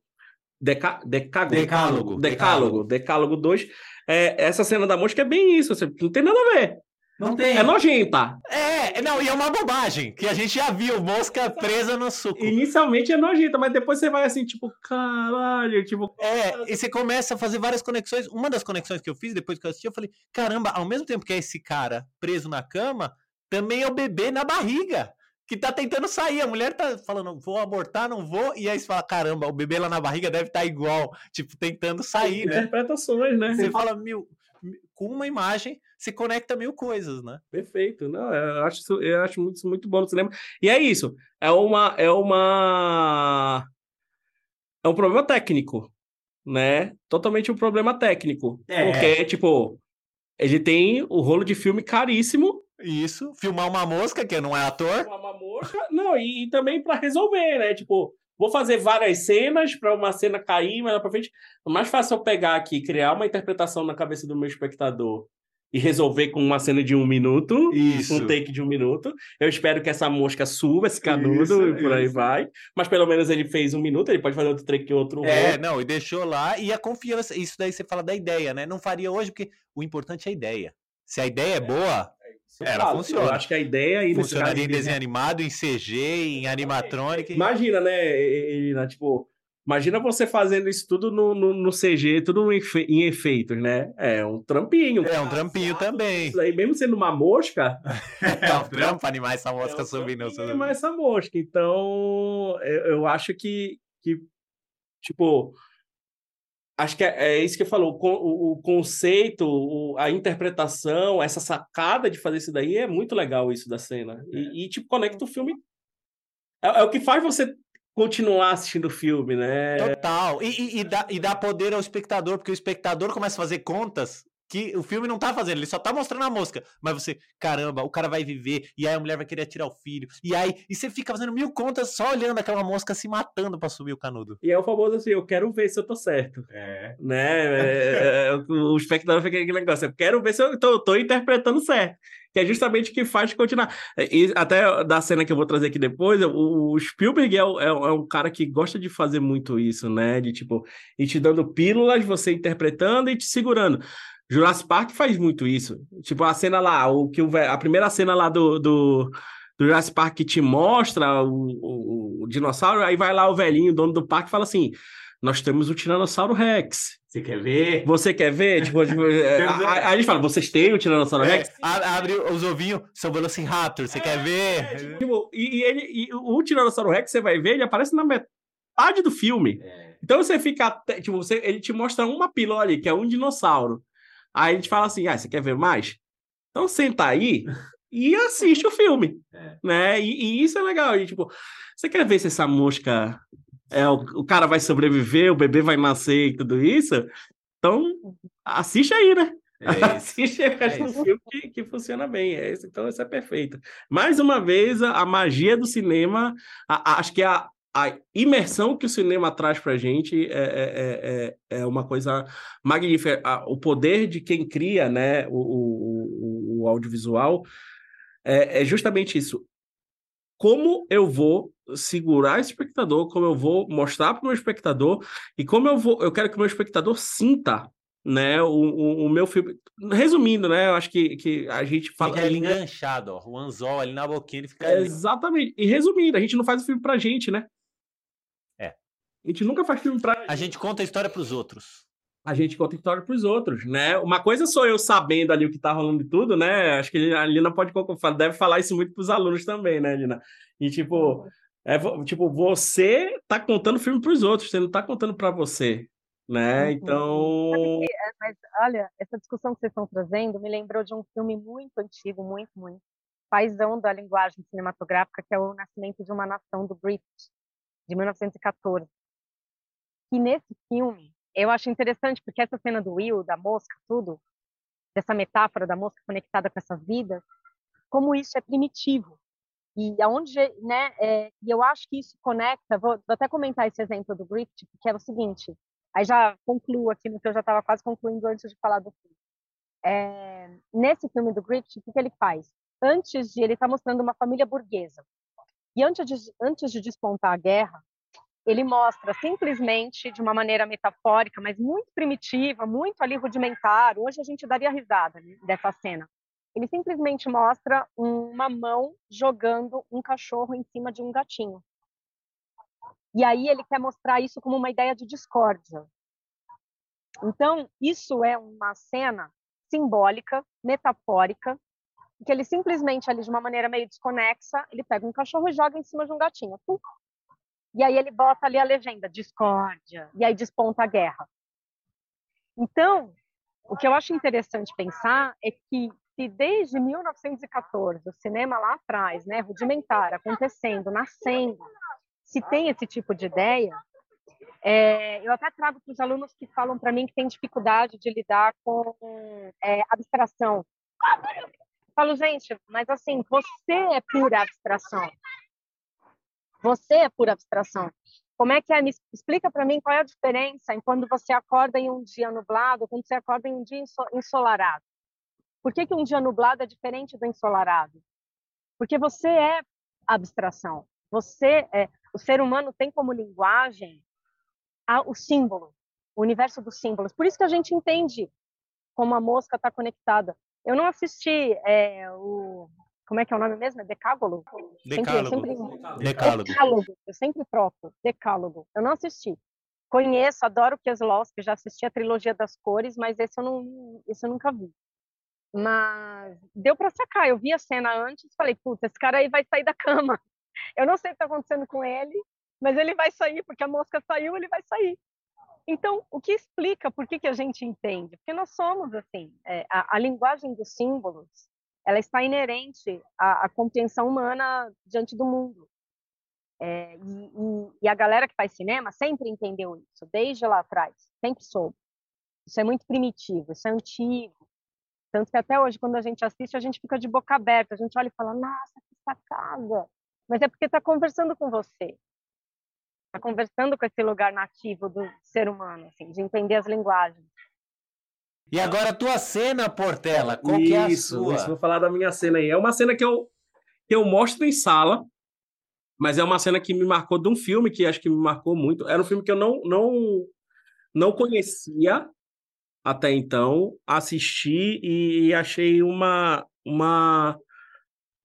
Deca, Decálogo, Decálogo, Decálogo, Decálogo 2, é, essa cena da mosca é bem isso, assim, não tem nada a ver. Não tem. É nojenta. É, não, e é uma bobagem, que a gente já viu, mosca presa no suco. Inicialmente é nojenta, mas depois você vai assim, tipo, caralho, tipo... É, e você começa a fazer várias conexões. Uma das conexões que eu fiz depois que eu assisti, eu falei, caramba, ao mesmo tempo que é esse cara preso na cama, também é o bebê na barriga que tá tentando sair. A mulher tá falando, vou abortar, não vou. E aí você fala, caramba, o bebê lá na barriga deve estar tá igual, tipo, tentando sair, né? Interpretações, né? Você fala, mil, com uma imagem, se conecta mil coisas, né? Perfeito. Não, eu acho, isso, eu acho muito, muito bom no cinema. E é isso. É uma. É uma. É um problema técnico, né? Totalmente um problema técnico. É. Porque, tipo, ele tem o rolo de filme caríssimo isso, filmar uma mosca, que não é ator. Filmar uma mosca, não, e, e também para resolver, né? Tipo, vou fazer várias cenas para uma cena cair, mas para frente. É mais fácil eu pegar aqui, criar uma interpretação na cabeça do meu espectador e resolver com uma cena de um minuto, isso. um take de um minuto. Eu espero que essa mosca suba esse canudo isso, e por aí vai. Mas pelo menos ele fez um minuto, ele pode fazer outro take outro. É, outro. não, e deixou lá. E a confiança, isso daí você fala da ideia, né? Não faria hoje, porque o importante é a ideia. Se a ideia é boa, ela falo, funciona. Eu acho que a ideia aí Funcionaria em desenho animado, em CG, em animatronic. Imagina, né, Irina, tipo, imagina você fazendo isso tudo no, no, no CG, tudo em, em, efeitos, né? É um trampinho. É um trampinho também. Isso aí, mesmo sendo uma mosca. (laughs) é um trampo animar essa mosca é um subindo. Animar essa mosca. Então, eu, eu acho que, que tipo acho que é, é, isso que eu falou, o, o conceito, o, a interpretação, essa sacada de fazer isso daí é muito legal isso da cena. E, é. e tipo, conecta o filme. É, é, o que faz você continuar assistindo o filme, né? Total. E, e, e, dá, e dá poder ao espectador, porque o espectador começa a fazer contas que o filme não tá fazendo, ele só tá mostrando a mosca. Mas você, caramba, o cara vai viver, e aí a mulher vai querer tirar o filho, e aí, e você fica fazendo mil contas só olhando aquela mosca se matando pra subir o canudo. E é o famoso assim, eu quero ver se eu tô certo. É. Né? É, é, o espectador fica aquele negócio, eu quero ver se eu tô, tô interpretando certo que é justamente o que faz continuar. E até da cena que eu vou trazer aqui depois, o Spielberg é, é, é, um cara que gosta de fazer muito isso, né? De tipo, ir te dando pílulas, você interpretando e te segurando. Jurassic Park faz muito isso. Tipo, a cena lá, o que o, a primeira cena lá do, do, do Jurassic Park que te mostra o, o, o dinossauro, aí vai lá o velhinho, dono do parque, e fala assim: Nós temos o Tiranossauro Rex. Você quer ver? Você quer ver? Tipo, (laughs) tipo é, a, a, gente fala, vocês têm o Tiranossauro é, Rex? Abre os ovinhos, são Velociraptor, você é, quer ver? É, tipo, e, e, ele, e o Tiranossauro Rex, você vai ver, ele aparece na metade do filme. É. Então você fica, tipo, você, ele te mostra uma pílula ali, que é um dinossauro. Aí a gente fala assim, ah, você quer ver mais? Então senta aí e (laughs) assiste o filme, é. né? E, e, isso é legal. E, tipo, você quer ver se essa mosca é, o, o cara vai sobreviver, o bebê vai nascer e tudo isso. Então, assiste aí, né? É (laughs) assiste aí, é um filme que, que funciona bem. É isso, então, isso é perfeito. Mais uma vez, a, a magia do cinema, a, a, acho que a, a imersão que o cinema traz para a gente é, é, é, é, uma coisa magnífica. O poder de quem cria né, o, o, o audiovisual é, é justamente isso. Como eu vou segurar esse espectador, como eu vou mostrar para o meu espectador e como eu vou, eu quero que o meu espectador sinta né, o, o, o, meu filme. Resumindo, né, eu acho que, que a gente fala. Fica enganchado, ó, o anzol ali na boquinha, ele fica. É, exatamente. E resumindo, a gente não faz o filme pra gente, né? A gente nunca faz filme pra. A gente conta a história pros outros a gente conta história para os outros, né? Uma coisa sou eu sabendo ali o que está rolando de tudo, né? Acho que a Lina pode deve falar isso muito para os alunos também, né, Lina? E tipo, é, tipo, você tá contando filme para os outros, você não tá contando para você, né? Uhum. Então. É, mas olha, essa discussão que vocês estão trazendo me lembrou de um filme muito antigo, muito, muito paisão da linguagem cinematográfica, que é o Nascimento de uma Nação do British, de 1914. E nesse filme, eu acho interessante porque essa cena do Will, da mosca, tudo, dessa metáfora da mosca conectada com essa vida, como isso é primitivo. E aonde, né, é, e eu acho que isso conecta, vou, vou, até comentar esse exemplo do Griffith, que é o seguinte, aí já concluo aqui no que eu já estava quase concluindo antes de falar do filme. É, nesse filme do Griffith, o que, que ele faz? Antes de, ele está mostrando uma família burguesa, e antes de, antes de despontar a guerra, ele mostra simplesmente de uma maneira metafórica, mas muito primitiva, muito ali rudimentar. Hoje a gente daria risada né, dessa cena. Ele simplesmente mostra uma mão jogando um cachorro em cima de um gatinho. E aí ele quer mostrar isso como uma ideia de discórdia. Então, isso é uma cena simbólica, metafórica, que ele simplesmente ali de uma maneira meio desconexa, ele pega um cachorro e joga em cima de um gatinho. E aí ele bota ali a legenda discórdia, e aí desponta a guerra. Então, o que eu acho interessante pensar é que se desde 1914, o cinema lá atrás, né, rudimentar, acontecendo, nascendo, se tem esse tipo de ideia, é, eu até trago para os alunos que falam para mim que tem dificuldade de lidar com é, abstração. Eu falo, gente, mas assim, você é pura abstração. Você é pura abstração. Como é que é? Me explica para mim qual é a diferença em quando você acorda em um dia nublado, quando você acorda em um dia ensolarado. Por que, que um dia nublado é diferente do ensolarado? Porque você é abstração. Você é, o ser humano tem como linguagem o símbolo, o universo dos símbolos. Por isso que a gente entende como a mosca está conectada. Eu não assisti é, o como é que é o nome mesmo? É Decálogo? Decálogo. Sempre, sempre... Decálogo. Decálogo. Eu sempre troco. Decálogo. Eu não assisti. Conheço, adoro Kieslowski, já assisti a trilogia das cores, mas esse eu, não, esse eu nunca vi. Mas deu para sacar. Eu vi a cena antes e falei, putz, esse cara aí vai sair da cama. (laughs) Eu não sei o que está acontecendo com ele, mas ele vai sair, porque a mosca saiu, ele vai sair. Então, o que explica por que, que a gente entende? Porque nós somos assim, é, a, a, linguagem dos símbolos, ela está inerente à, à compreensão humana diante do mundo. É, e, e, e, a galera que faz cinema sempre entendeu isso, desde lá atrás, sempre soube. Isso é muito primitivo, isso é antigo, Tanto que até hoje, quando a gente assiste, a gente fica de boca aberta, a gente olha e fala, nossa, que sacada! Mas é porque está conversando com você. Está conversando com esse lugar nativo do ser humano, assim, de entender as linguagens. E agora a tua cena, Portela, qual isso, que é a sua? Isso, vou falar da minha cena aí. É uma cena que eu, que eu mostro em sala, mas é uma cena que me marcou de um filme que acho que me marcou muito. Era um filme que eu não, não, não conhecia até então, assisti e achei uma, uma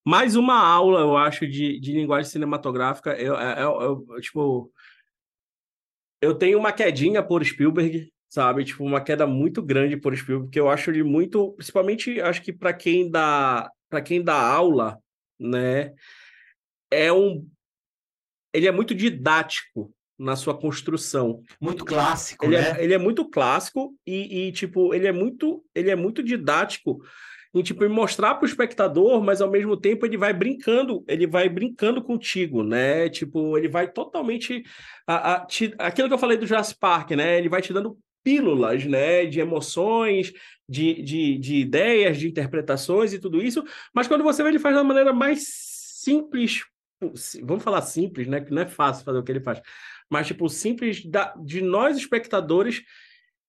mais uma aula, eu acho, de, de linguagem cinematográfica. Eu, eu, eu, eu, tipo, eu tenho uma quedinha por Spielberg, sabe? Tipo, uma queda muito grande por Spielberg, porque eu acho ele muito, principalmente, acho que para quem dá, para quem dá aula, né, é um ele é muito didático na sua construção. Muito clássico, ele é, né? É, ele é muito clássico e, e, tipo, ele é muito, ele é muito didático em tipo mostrar para o espectador, mas ao mesmo tempo ele vai brincando, ele vai brincando contigo, né? Tipo, ele vai totalmente a, a, te, aquilo que eu falei do Jurassic Park, né? Ele vai te dando pílulas, né, de emoções, de, de, de ideias, de interpretações e tudo isso, mas quando você vê ele faz da maneira mais simples, vamos falar simples, né, que não é fácil fazer o que ele faz, mas tipo simples da, de nós espectadores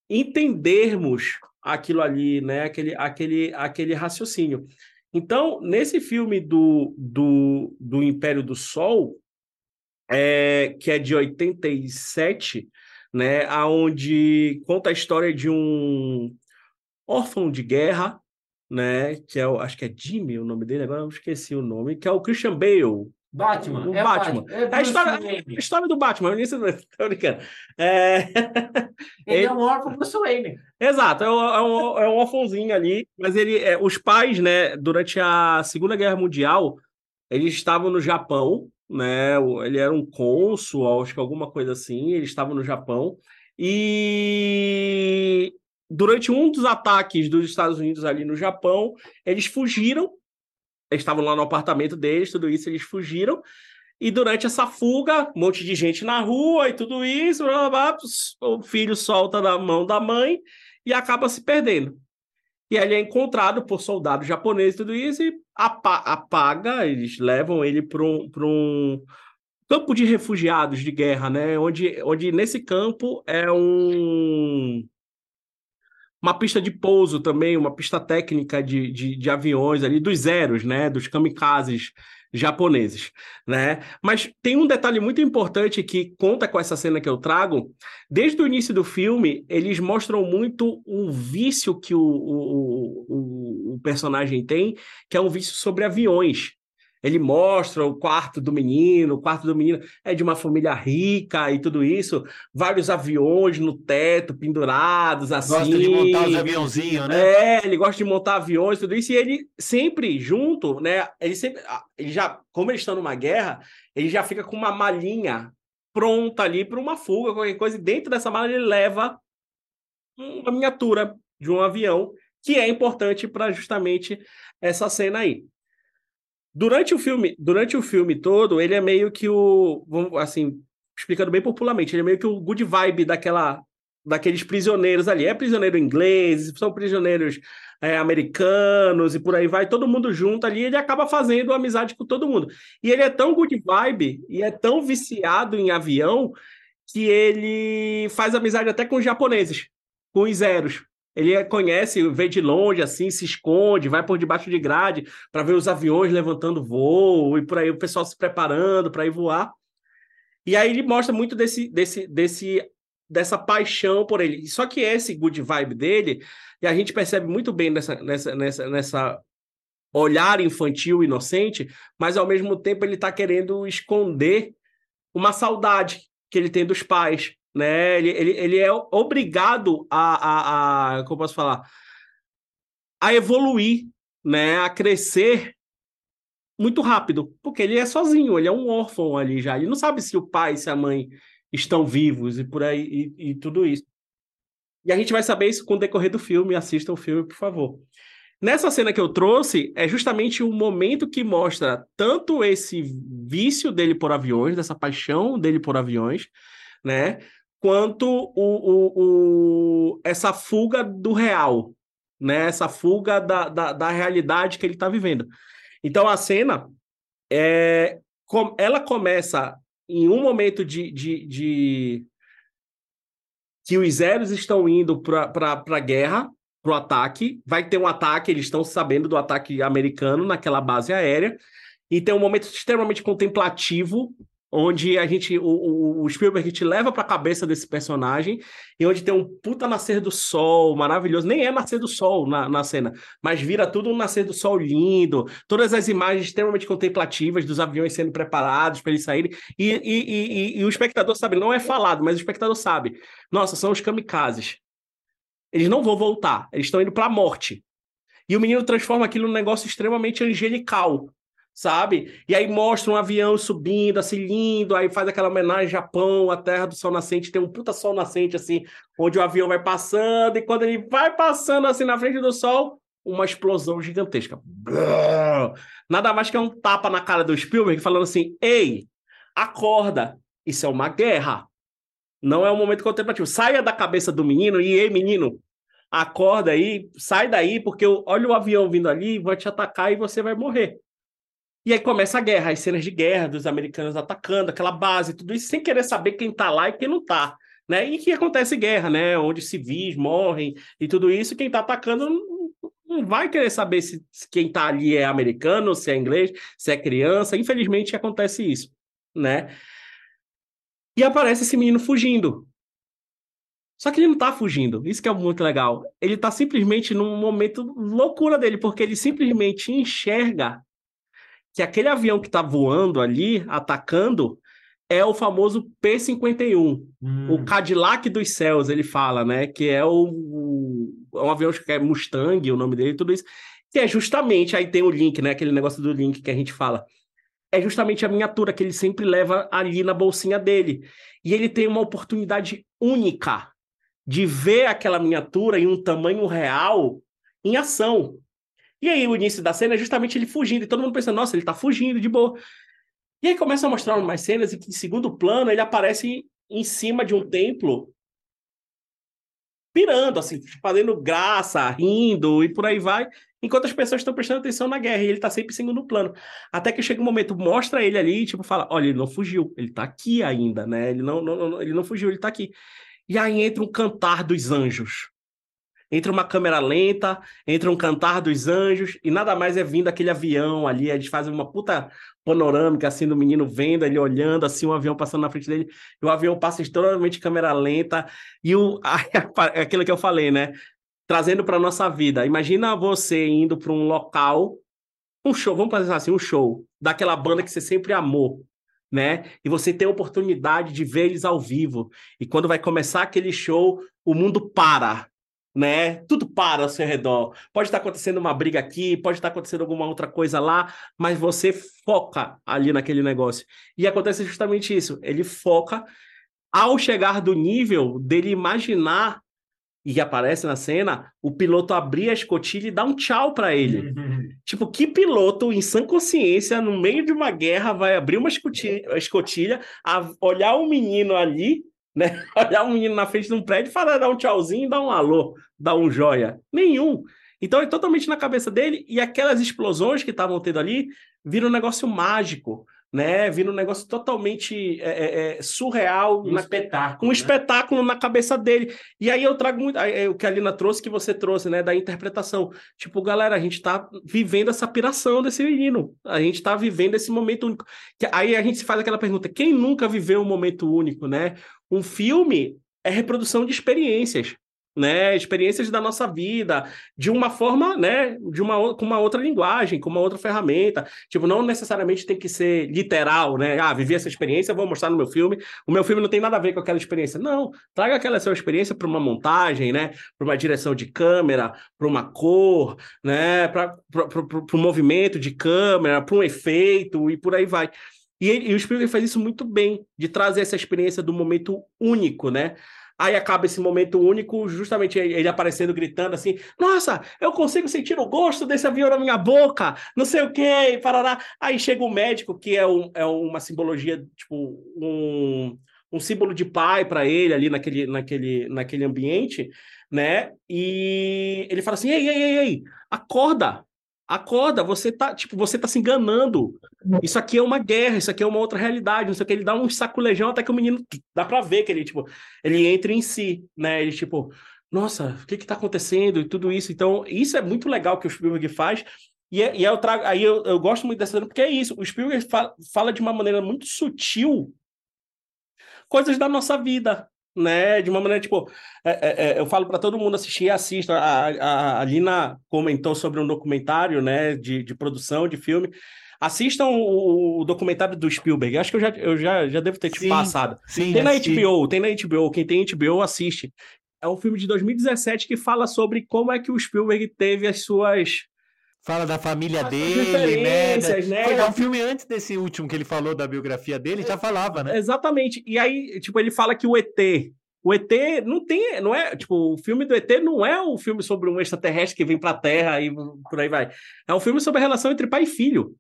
entendermos aquilo ali, né? Aquele, aquele, aquele raciocínio. Então, nesse filme do, do, do Império do Sol, é, que é de 87, né? Aonde conta a história de um órfão de guerra, né? Que é, acho que é Jimmy o nome dele, agora eu esqueci o nome, que é o Christian Bale, Batman. O é Batman. Batman. É a, história, a história do Batman. Isso, (laughs) tô brincando. É... Ele, (laughs) ele, é um órfão Bruce Wayne. Exato, é um, é um, é um órfãozinho ali. Mas ele, é, os pais, né, durante a Segunda Guerra Mundial, eles estavam no Japão, né? Ele era um cônsul, acho que alguma coisa assim. Eles estavam no Japão. E durante um dos ataques dos Estados Unidos ali no Japão, eles fugiram eles estavam lá no apartamento deles, tudo isso, eles fugiram. E durante essa fuga, um monte de gente na rua e tudo isso, blá, blá, blá, o filho solta da mão da mãe e acaba se perdendo. E ele é encontrado por soldados japoneses tudo isso e apaga, eles levam ele para um, um campo de refugiados de guerra, né? Onde, onde nesse campo é um uma pista de pouso também, uma pista técnica de, de, de, aviões ali, dos zeros, né? Dos kamikazes japoneses, né? Mas tem um detalhe muito importante que conta com essa cena que eu trago. Desde o início do filme, eles mostram muito um vício que o, o, o, o personagem tem, que é um vício sobre aviões. Ele mostra o quarto do menino, o quarto do menino é de uma família rica e tudo isso, vários aviões no teto pendurados assim. Gosta de montar os aviãozinhos, né? É, ele gosta de montar aviões, tudo isso e ele sempre junto, né? Ele sempre, ah, ele já, como eles estão numa guerra, ele já fica com uma malinha pronta ali para uma fuga, qualquer coisa, e dentro dessa mala ele leva uma miniatura de um avião que é importante para justamente essa cena aí. Durante o filme, durante o filme todo, ele é meio que o, assim, explicando bem popularmente, ele é meio que o good vibe daquela daqueles prisioneiros ali. É prisioneiro inglês, são prisioneiros é, americanos e por aí vai, todo mundo junto ali, ele acaba fazendo amizade com todo mundo. E ele é tão good vibe e é tão viciado em avião que ele faz amizade até com os japoneses, com os zeros. Ele conhece, vê de longe, assim, se esconde, vai por debaixo de grade para ver os aviões levantando voo e por aí o pessoal se preparando para ir voar. E aí ele mostra muito desse, desse, desse, dessa paixão por ele. Só que esse good vibe dele, e a gente percebe muito bem nessa, nessa, nessa, nessa olhar infantil, inocente, mas ao mesmo tempo ele está querendo esconder uma saudade que ele tem dos pais, né? Ele, ele, ele é obrigado a, a, a, como posso falar, a evoluir, né? A crescer muito rápido, porque ele é sozinho, ele é um órfão ali já, ele não sabe se o pai, se a mãe estão vivos e por aí e, e tudo isso. E a gente vai saber isso com o decorrer do filme. Assista o filme, por favor. Nessa cena que eu trouxe, é justamente o momento que mostra tanto esse vício dele por aviões, dessa paixão dele por aviões, né? Quanto o, o, o, essa fuga do real, né? Essa fuga da, da, da realidade que ele está vivendo. Então a cena é, ela começa em um momento de, de, de que os zeros estão indo para a guerra, para o ataque. Vai ter um ataque, eles estão sabendo do ataque americano naquela base aérea. E tem um momento extremamente contemplativo onde a gente o, o Spielberg te leva para a cabeça desse personagem e onde tem um puta nascer do sol maravilhoso, nem é nascer do sol na, na cena, mas vira tudo um nascer do sol lindo, todas as imagens extremamente contemplativas dos aviões sendo preparados para eles saírem. E, e, e, e, o espectador sabe, não é falado, mas o espectador sabe, nossa, são os kamikazes, eles não vão voltar, eles estão indo para a morte. E o menino transforma aquilo num negócio extremamente angelical, sabe? E aí mostra um avião subindo, assim, lindo, aí faz aquela homenagem ao Japão, a terra do sol nascente, tem um puta sol nascente, assim, onde o avião vai passando, e quando ele vai passando, assim, na frente do sol, uma explosão gigantesca. Nada mais que é um tapa na cara do Spielberg, falando assim, ei, acorda, isso é uma guerra, não é um momento contemplativo. Saia da cabeça do menino e, ei, menino, acorda aí, sai daí, porque olha o avião vindo ali, vai te atacar e você vai morrer. E aí começa a guerra, as cenas de guerra dos americanos atacando aquela base, tudo isso sem querer saber quem tá lá e quem não tá, né? E que acontece guerra, né? Onde civis morrem e tudo isso, quem tá atacando não vai querer saber se, se quem tá ali é americano, se é inglês, se é criança. Infelizmente acontece isso, né? E aparece esse menino fugindo. Só que ele não tá fugindo, isso que é muito legal. Ele tá simplesmente num momento loucura dele, porque ele simplesmente enxerga que aquele avião que está voando ali, atacando, é o famoso P-51, hum. o Cadillac dos céus, ele fala, né? Que é o, o é um avião que é Mustang, o nome dele, tudo isso. Que é justamente, aí tem o link, né? Aquele negócio do link que a gente fala. É justamente a miniatura que ele sempre leva ali na bolsinha dele. E ele tem uma oportunidade única de ver aquela miniatura em um tamanho real em ação. E aí o início da cena é justamente ele fugindo, e todo mundo pensa, nossa, ele tá fugindo de boa. E aí começa a mostrar umas cenas em que, em segundo plano, ele aparece em cima de um templo, pirando, assim, fazendo graça, rindo e por aí vai, enquanto as pessoas estão prestando atenção na guerra, e ele tá sempre em segundo plano. Até que chega um momento, mostra ele ali, tipo, fala, olha, ele não fugiu, ele tá aqui ainda, né? Ele não, não, não ele não fugiu, ele tá aqui. E aí entra um cantar dos anjos entra uma câmera lenta, entra um cantar dos anjos, e nada mais é vindo aquele avião ali, eles fazem uma puta panorâmica, assim, do menino vendo, ele olhando, assim, um avião passando na frente dele, e o avião passa extremamente câmera lenta, e o, (laughs) aquilo que eu falei, né, trazendo para nossa vida, imagina você indo para um local, um show, vamos fazer assim, um show, daquela banda que você sempre amou, né? E você tem a oportunidade de ver eles ao vivo. E quando vai começar aquele show, o mundo para né? Tudo para ao seu redor. Pode estar acontecendo uma briga aqui, pode estar acontecendo alguma outra coisa lá, mas você foca ali naquele negócio. E acontece justamente isso. Ele foca ao chegar do nível dele imaginar e aparece na cena, o piloto abrir a escotilha e dar um tchau para ele. Uhum. (laughs) Tipo, que piloto em sã consciência, no meio de uma guerra, vai abrir uma escotilha, escotilha olhar o um menino ali né? (laughs) Olhar um menino na frente de um prédio, falar, dar um tchauzinho, dar um alô, dar um joia. Nenhum. Então é totalmente na cabeça dele e aquelas explosões que estavam tendo ali viram um negócio mágico, né? Vira um negócio totalmente é, é, é surreal. Um na... espetáculo. Um né? espetáculo na cabeça dele. E aí eu trago muito. É, o que a Lina trouxe, que você trouxe, né? Da interpretação. Tipo, galera, a gente tá vivendo essa piração desse menino. A gente tá vivendo esse momento único. Que, aí a gente se faz aquela pergunta: quem nunca viveu um momento único, né? Um filme é reprodução de experiências, né? Experiências da nossa vida, de uma forma, né? De uma com uma outra linguagem, com uma outra ferramenta. Tipo, não necessariamente tem que ser literal, né? Ah, vivi essa experiência, vou mostrar no meu filme. O meu filme não tem nada a ver com aquela experiência. Não, traga aquela sua experiência para uma montagem, né? Para uma direção de câmera, para uma cor, né? Para um movimento de câmera, para um efeito e por aí vai. E, ele, e o Spielberg faz isso muito bem, de trazer essa experiência do momento único, né? Aí acaba esse momento único, justamente ele aparecendo, gritando assim: Nossa, eu consigo sentir o gosto desse avião na minha boca, não sei o quê, parará. Aí chega o médico, que é, um, é uma simbologia, tipo, um, um símbolo de pai para ele ali naquele, naquele, naquele ambiente, né? E ele fala assim: ei, ei, ei, ei, acorda, acorda, você tá, tipo, você tá se enganando. Isso aqui é uma guerra, isso aqui é uma outra realidade, não sei o que. Ele dá um saculejão até que o menino dá para ver que ele, tipo, ele entra em si, né? Ele, tipo, nossa, o que que tá acontecendo e tudo isso. Então, isso é muito legal que o Spielberg faz. E, é, e eu trago, aí eu, eu gosto muito dessa porque é isso. O Spielberg fala, fala de uma maneira muito sutil coisas da nossa vida, né? De uma maneira, tipo, é, é, é eu falo para todo mundo assistir e assista. A, a, a Lina comentou sobre um documentário, né, de, de produção de filme. Assistam o, o, documentário do Spielberg. Acho que eu já, eu já, já devo ter te sim, passado. Sim, tem na HBO, tem na HBO. Quem tem HBO, assiste. É um filme de 2017 que fala sobre como é que o Spielberg teve as suas Fala da família dele, né? né? Foi um filme antes desse último que ele falou da biografia dele, já falava, né? Exatamente. E aí, tipo, ele fala que o ET, o ET não tem, não é, tipo, o filme do ET não é um filme sobre um extraterrestre que vem pra Terra e por aí vai. É um filme sobre a relação entre pai e filho.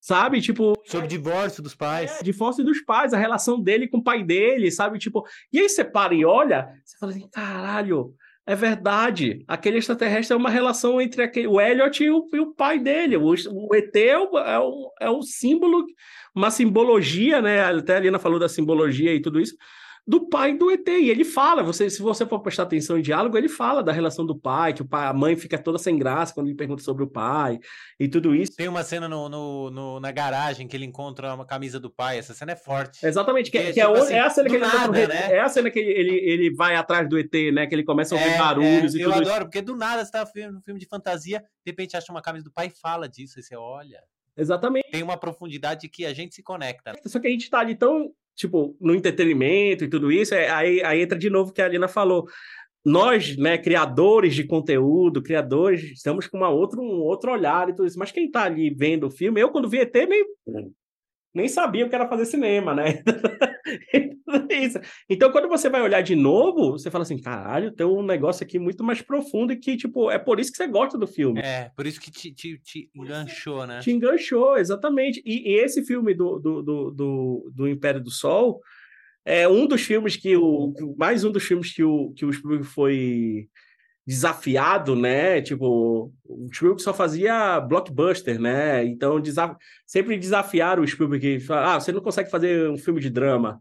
Sabe, tipo. Sobre divórcio dos pais. É, divórcio dos pais, a relação dele com o pai dele, sabe? Tipo. E aí você para e olha, você fala assim: caralho, é verdade. Aquele extraterrestre é uma relação entre aquele, o Elliot e o, e o pai dele. O, o ET é é, o, é o símbolo, uma simbologia, né? Até a Lina falou da simbologia e tudo isso do pai do ET. E ele fala, você, se você for prestar atenção em diálogo, ele fala da relação do pai, que o pai, a mãe fica toda sem graça quando ele pergunta sobre o pai e tudo isso. Tem uma cena no, no, no na garagem que ele encontra uma camisa do pai. Essa cena é forte. Exatamente, que, é, que é, tipo assim, é, a cena que ele nada, né? é a cena que ele, ele, vai atrás do ET, né? Que ele começa a ouvir é, barulhos é, e tudo. Eu adoro, porque do nada você tá no filme de fantasia, de repente acha uma camisa do pai e fala disso, aí você olha. Exatamente. Tem uma profundidade que a gente se conecta. Né? Só que a gente tá ali tão tipo, no entretenimento e tudo isso, é, aí, aí entra de novo o que a Alina falou. Nós, né, criadores de conteúdo, criadores, estamos com uma outra, um outro olhar e tudo isso. Mas quem está ali vendo o filme, eu quando vi ET, nem, nem sabia o que era fazer cinema, né? (laughs) então, quando você vai olhar de novo, você fala assim: caralho, tem um negócio aqui muito mais profundo e que, tipo, é por isso que você gosta do filme. É, por isso que te, te, te enganchou, né? Te enganchou, exatamente. E, e esse filme do, do, do, do, do Império do Sol é um dos filmes que o. Mais um dos filmes que o, que o Spielberg foi desafiado, né? Tipo, o Spielberg só fazia blockbuster, né? Então, desaf... sempre desafiaram o Spielberg. Ah, você não consegue fazer um filme de drama.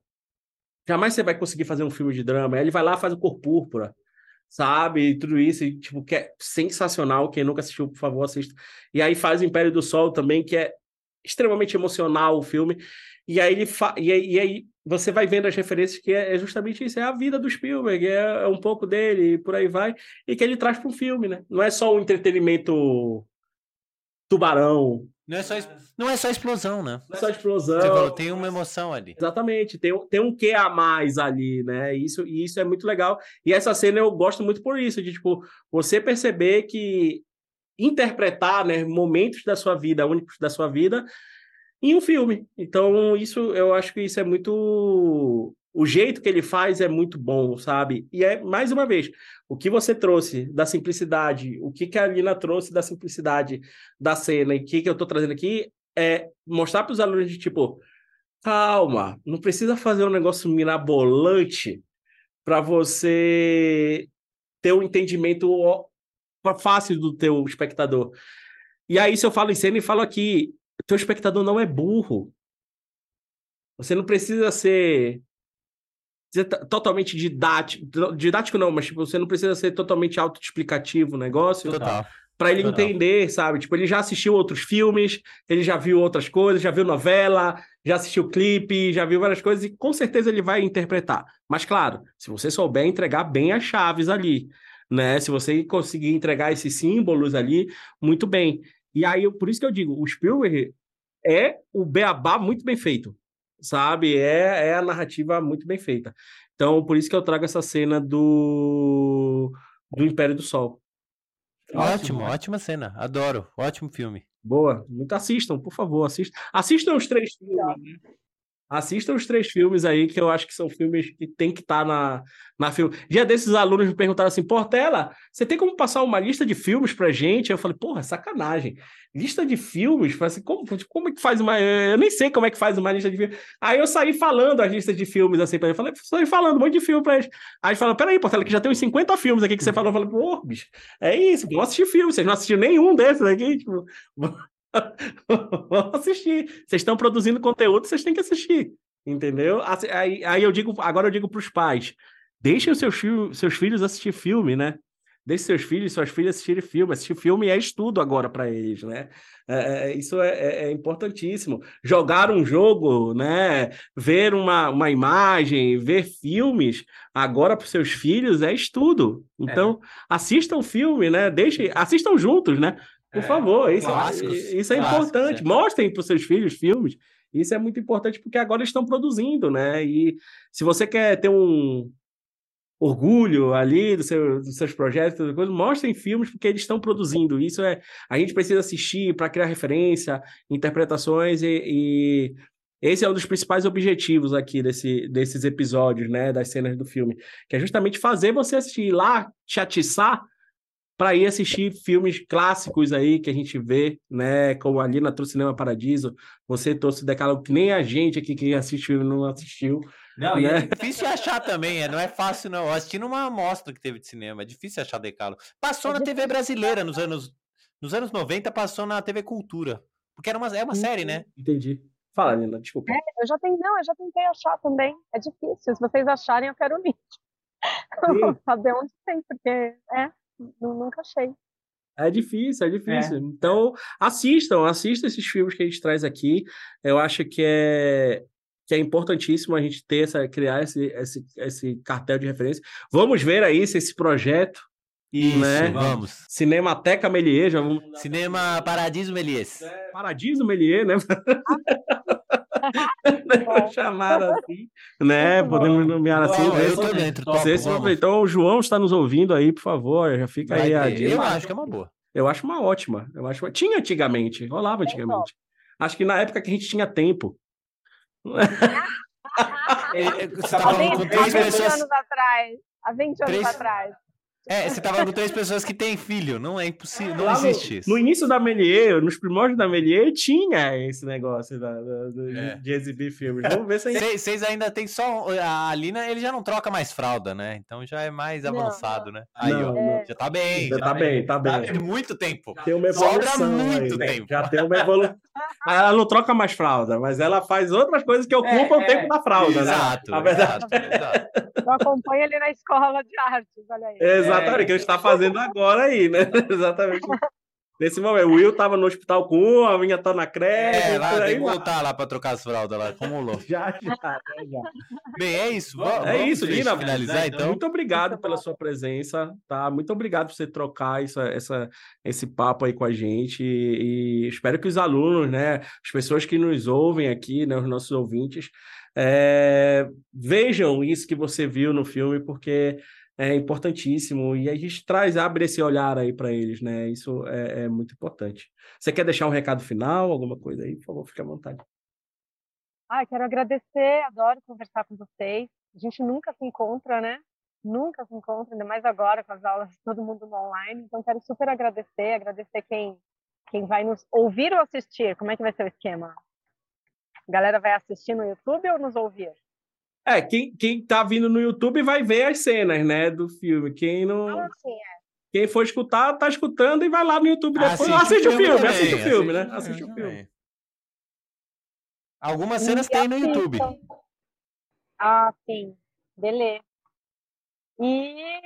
Jamais você vai conseguir fazer um filme de drama. Aí ele vai lá faz o Cor Púrpura, sabe? E tudo isso, e, tipo, que é sensacional. Quem nunca assistiu, por favor, assista. E aí faz o Império do Sol também, que é extremamente emocional o filme. E aí ele fa... e, aí, e aí você vai vendo as referências que é, é justamente isso, é a vida do Spielberg, é, é um pouco dele e por aí vai, e que ele traz para um filme, né? Não é só o um entretenimento tubarão. Não é só não é só explosão, né? Não é só explosão. Falou, tem uma emoção ali. Exatamente, tem, tem um quê a mais ali, né? Isso, e isso é muito legal. E essa cena eu gosto muito por isso, de tipo, você perceber que interpretar né, momentos da sua vida, únicos da sua vida, em um filme. Então, isso eu acho que isso é muito. O jeito que ele faz é muito bom, sabe? E é, mais uma vez, o que você trouxe da simplicidade, o que, que a Lina trouxe da simplicidade da cena e o que, que eu estou trazendo aqui é mostrar para os alunos de tipo, calma, não precisa fazer um negócio mirabolante para você ter um entendimento fácil do teu espectador. E aí, se eu falo em cena e falo aqui, teu espectador não é burro. Você não precisa ser, ser totalmente didático, didático não, mas tipo, você não precisa ser totalmente autoexplicativo o negócio. Total. Para ele Total. entender, sabe? Tipo, ele já assistiu outros filmes, ele já viu outras coisas, já viu novela, já assistiu clipe, já viu várias coisas e com certeza ele vai interpretar. Mas claro, se você souber entregar bem as chaves ali, né? Se você conseguir entregar esses símbolos ali, muito bem. E aí, por isso que eu digo, o Spielberg é o beabá muito bem feito, sabe? É, é a narrativa muito bem feita. Então, por isso que eu trago essa cena do, do Império do Sol. Ótimo, ótima cena. Adoro. Ótimo filme. Boa. Muito assistam, por favor, assistam. Assistam os três filmes. Né? Assistam os três filmes aí, que eu acho que são filmes que tem que estar tá na, na filme. Dia desses alunos me perguntaram assim, Portela, você tem como passar uma lista de filmes pra gente? Eu falei, porra, sacanagem. Lista de filmes? Assim, como, como é que faz uma... Eu nem sei como é que faz uma lista de filmes. Aí eu saí falando as listas de filmes, assim, pra ele. Falei, saí falando um monte de filme pra eles. Aí ele falou, peraí, Portela, que já tem uns 50 filmes aqui que você falou. Eu falei, pô, bicho, é isso, vou assistir filme. Vocês não assistiram nenhum desses aqui, tipo... (laughs) Vamos assistir. Vocês estão produzindo conteúdo, vocês têm que assistir. Entendeu? Aí, aí eu digo, agora eu digo para os pais: deixem os seus, seus filhos assistir filme, né? Deixe seus filhos e suas filhas assistirem filme. Assistir filme é estudo agora para eles, né? É, é isso é, é, é, importantíssimo. Jogar um jogo, né? Ver uma, uma imagem, ver filmes, agora para os seus filhos é estudo. Então, é. assistam o filme, né? Deixem, assistam juntos, né? Por é, favor, isso, isso é importante. Mostrem para os seus filhos filmes. Isso é muito importante porque agora eles estão produzindo, né? E se você quer ter um orgulho ali do seu, dos seus projetos, coisa, mostrem filmes porque eles estão produzindo. Isso é a gente precisa assistir para criar referência, interpretações e, e, esse é um dos principais objetivos aqui desse, desses episódios, né, das cenas do filme, que é justamente fazer você assistir ir lá, te atiçar para ir assistir filmes clássicos aí que a gente vê, né? Como ali na Tro Cinema Paradiso, você trouxe decálogo que nem a gente aqui que assistiu não assistiu. Não, né? é (laughs) difícil achar também, é, não é fácil não. Eu assisti numa amostra que teve de cinema, é difícil achar decálogo. Passou na TV brasileira nos anos nos anos 90, passou na TV Cultura, porque era uma é uma série, né? Entendi. Fala, Nina, desculpa. É, eu já tentei, não, eu já tentei achar também. É difícil. Se vocês acharem, eu quero (laughs) o link. Saber onde tem, porque é nunca achei. É difícil, é difícil. É. Então, assistam, assistam esses filmes que a gente traz aqui. Eu acho que é, que é importantíssimo a gente ter essa, criar esse, esse, esse cartel de referência. Vamos ver aí se esse projeto. Isso, né? vamos. Cinemateca Melier, já vamos. Cinema Paradiso Melies. É, Paradiso Melier, né? (laughs) Chamaram assim, né? Podemos nomear assim. eu tô dentro. Topo, então, o João está nos ouvindo aí, por favor, já fica Vai aí a dica. Eu acho que é uma boa. Eu acho uma ótima. Eu acho... Tinha antigamente, rolava antigamente. Acho que na época que a gente tinha tempo. (laughs) Você tá falando com três pessoas... anos atrás. Há 20 anos três... atrás. É, você tava com três pessoas que têm filho, não é impossível, não existe no, isso. No início da Melier, nos primórdios da Melier, tinha esse negócio da, da, da, é. de exibir filmes. Vamos ver se ainda... Vocês ainda tem só... A Alina, ele já não troca mais fralda, né? Então já é mais não, avançado, né? Aí, não, ó, já tá bem. Já, já tá, tá bem, tá bem. Tá muito tempo. Tem uma evolução Sobra muito aí, tempo. Já tem uma evolução. ela não troca mais fralda, mas ela faz outras coisas que ocupam é, o tempo da fralda, exato, né? A verdade. Exato, exato. Eu acompanho ele na escola de artes, olha aí. Exatamente, que ele está fazendo agora aí, né? (laughs) Exatamente. Nesse momento, o Will estava no hospital com um, a minha tá na creche. É, lá, tem que voltar lá para trocar as fraldas lá, acumulou. (laughs) já, já, já. Bem, é isso. Vamos, é isso, Lina. Finalizar, então. Muito obrigado pela sua presença, tá? Muito obrigado por você trocar essa, essa, esse papo aí com a gente e, e espero que os alunos, né, as pessoas que nos ouvem aqui, né, os nossos ouvintes, é, vejam isso que você viu no filme, porque é importantíssimo e a gente traz, abre esse olhar aí para eles, né? Isso é, é, muito importante. Você quer deixar um recado final, alguma coisa aí? Por favor, fique à vontade. Ah, quero agradecer, adoro conversar com vocês. A gente nunca se encontra, né? Nunca se encontra, ainda mais agora com as aulas todo mundo no online. Então quero super agradecer, agradecer quem quem vai nos ouvir ou assistir. Como é que vai ser o esquema? A galera vai assistir no YouTube ou nos ouvir? É, quem, quem tá vindo no YouTube vai ver as cenas, né, do filme. Quem não. Ah, sim, é. Quem for escutar, tá escutando e vai lá no YouTube depois. Assiste, assiste o filme, filme assiste o filme, né? Assiste o filme. Algumas cenas tem no YouTube. Ah, sim. Beleza. E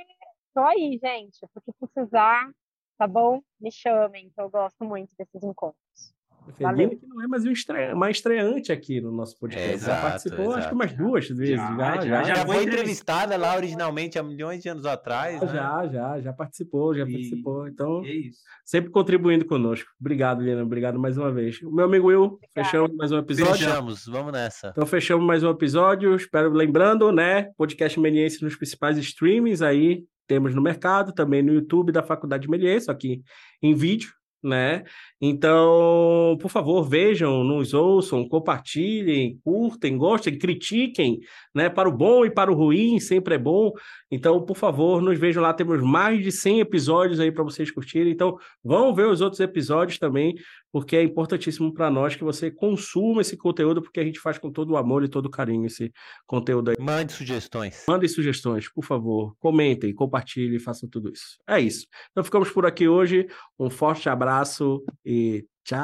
tô aí, gente. Porque precisar, tá bom? Me chamem, que eu gosto muito desses encontros. Felina, que não é mais um estreante, uma estreante aqui no nosso podcast. É, exato, já participou, exato. acho que umas duas vezes. Já, já, já, já, já foi entrevistada lá originalmente há milhões de anos atrás. Já, né? já, já participou, já e... participou. Então, é sempre contribuindo conosco. Obrigado, Lina. Obrigado mais uma vez. O meu amigo Will, Obrigado. fechamos mais um episódio. Fechamos, vamos nessa. Então, fechamos mais um episódio. Espero, lembrando, né? Podcast Meniense nos principais streamings aí. Temos no mercado, também no YouTube da Faculdade Meliense, aqui em vídeo né? Então, por favor, vejam, nos ouçam, compartilhem, curtem, gostem, critiquem, né? Para o bom e para o ruim, sempre é bom. Então, por favor, nos vejam lá, temos mais de 100 episódios aí para vocês curtirem. Então, vão ver os outros episódios também, porque é importantíssimo para nós que você consuma esse conteúdo, porque a gente faz com todo o amor e todo o carinho esse conteúdo aí. Mande sugestões. Mandem sugestões, por favor. Comentem, compartilhem, façam tudo isso. É isso. Então, ficamos por aqui hoje. Um forte abraço e tchau!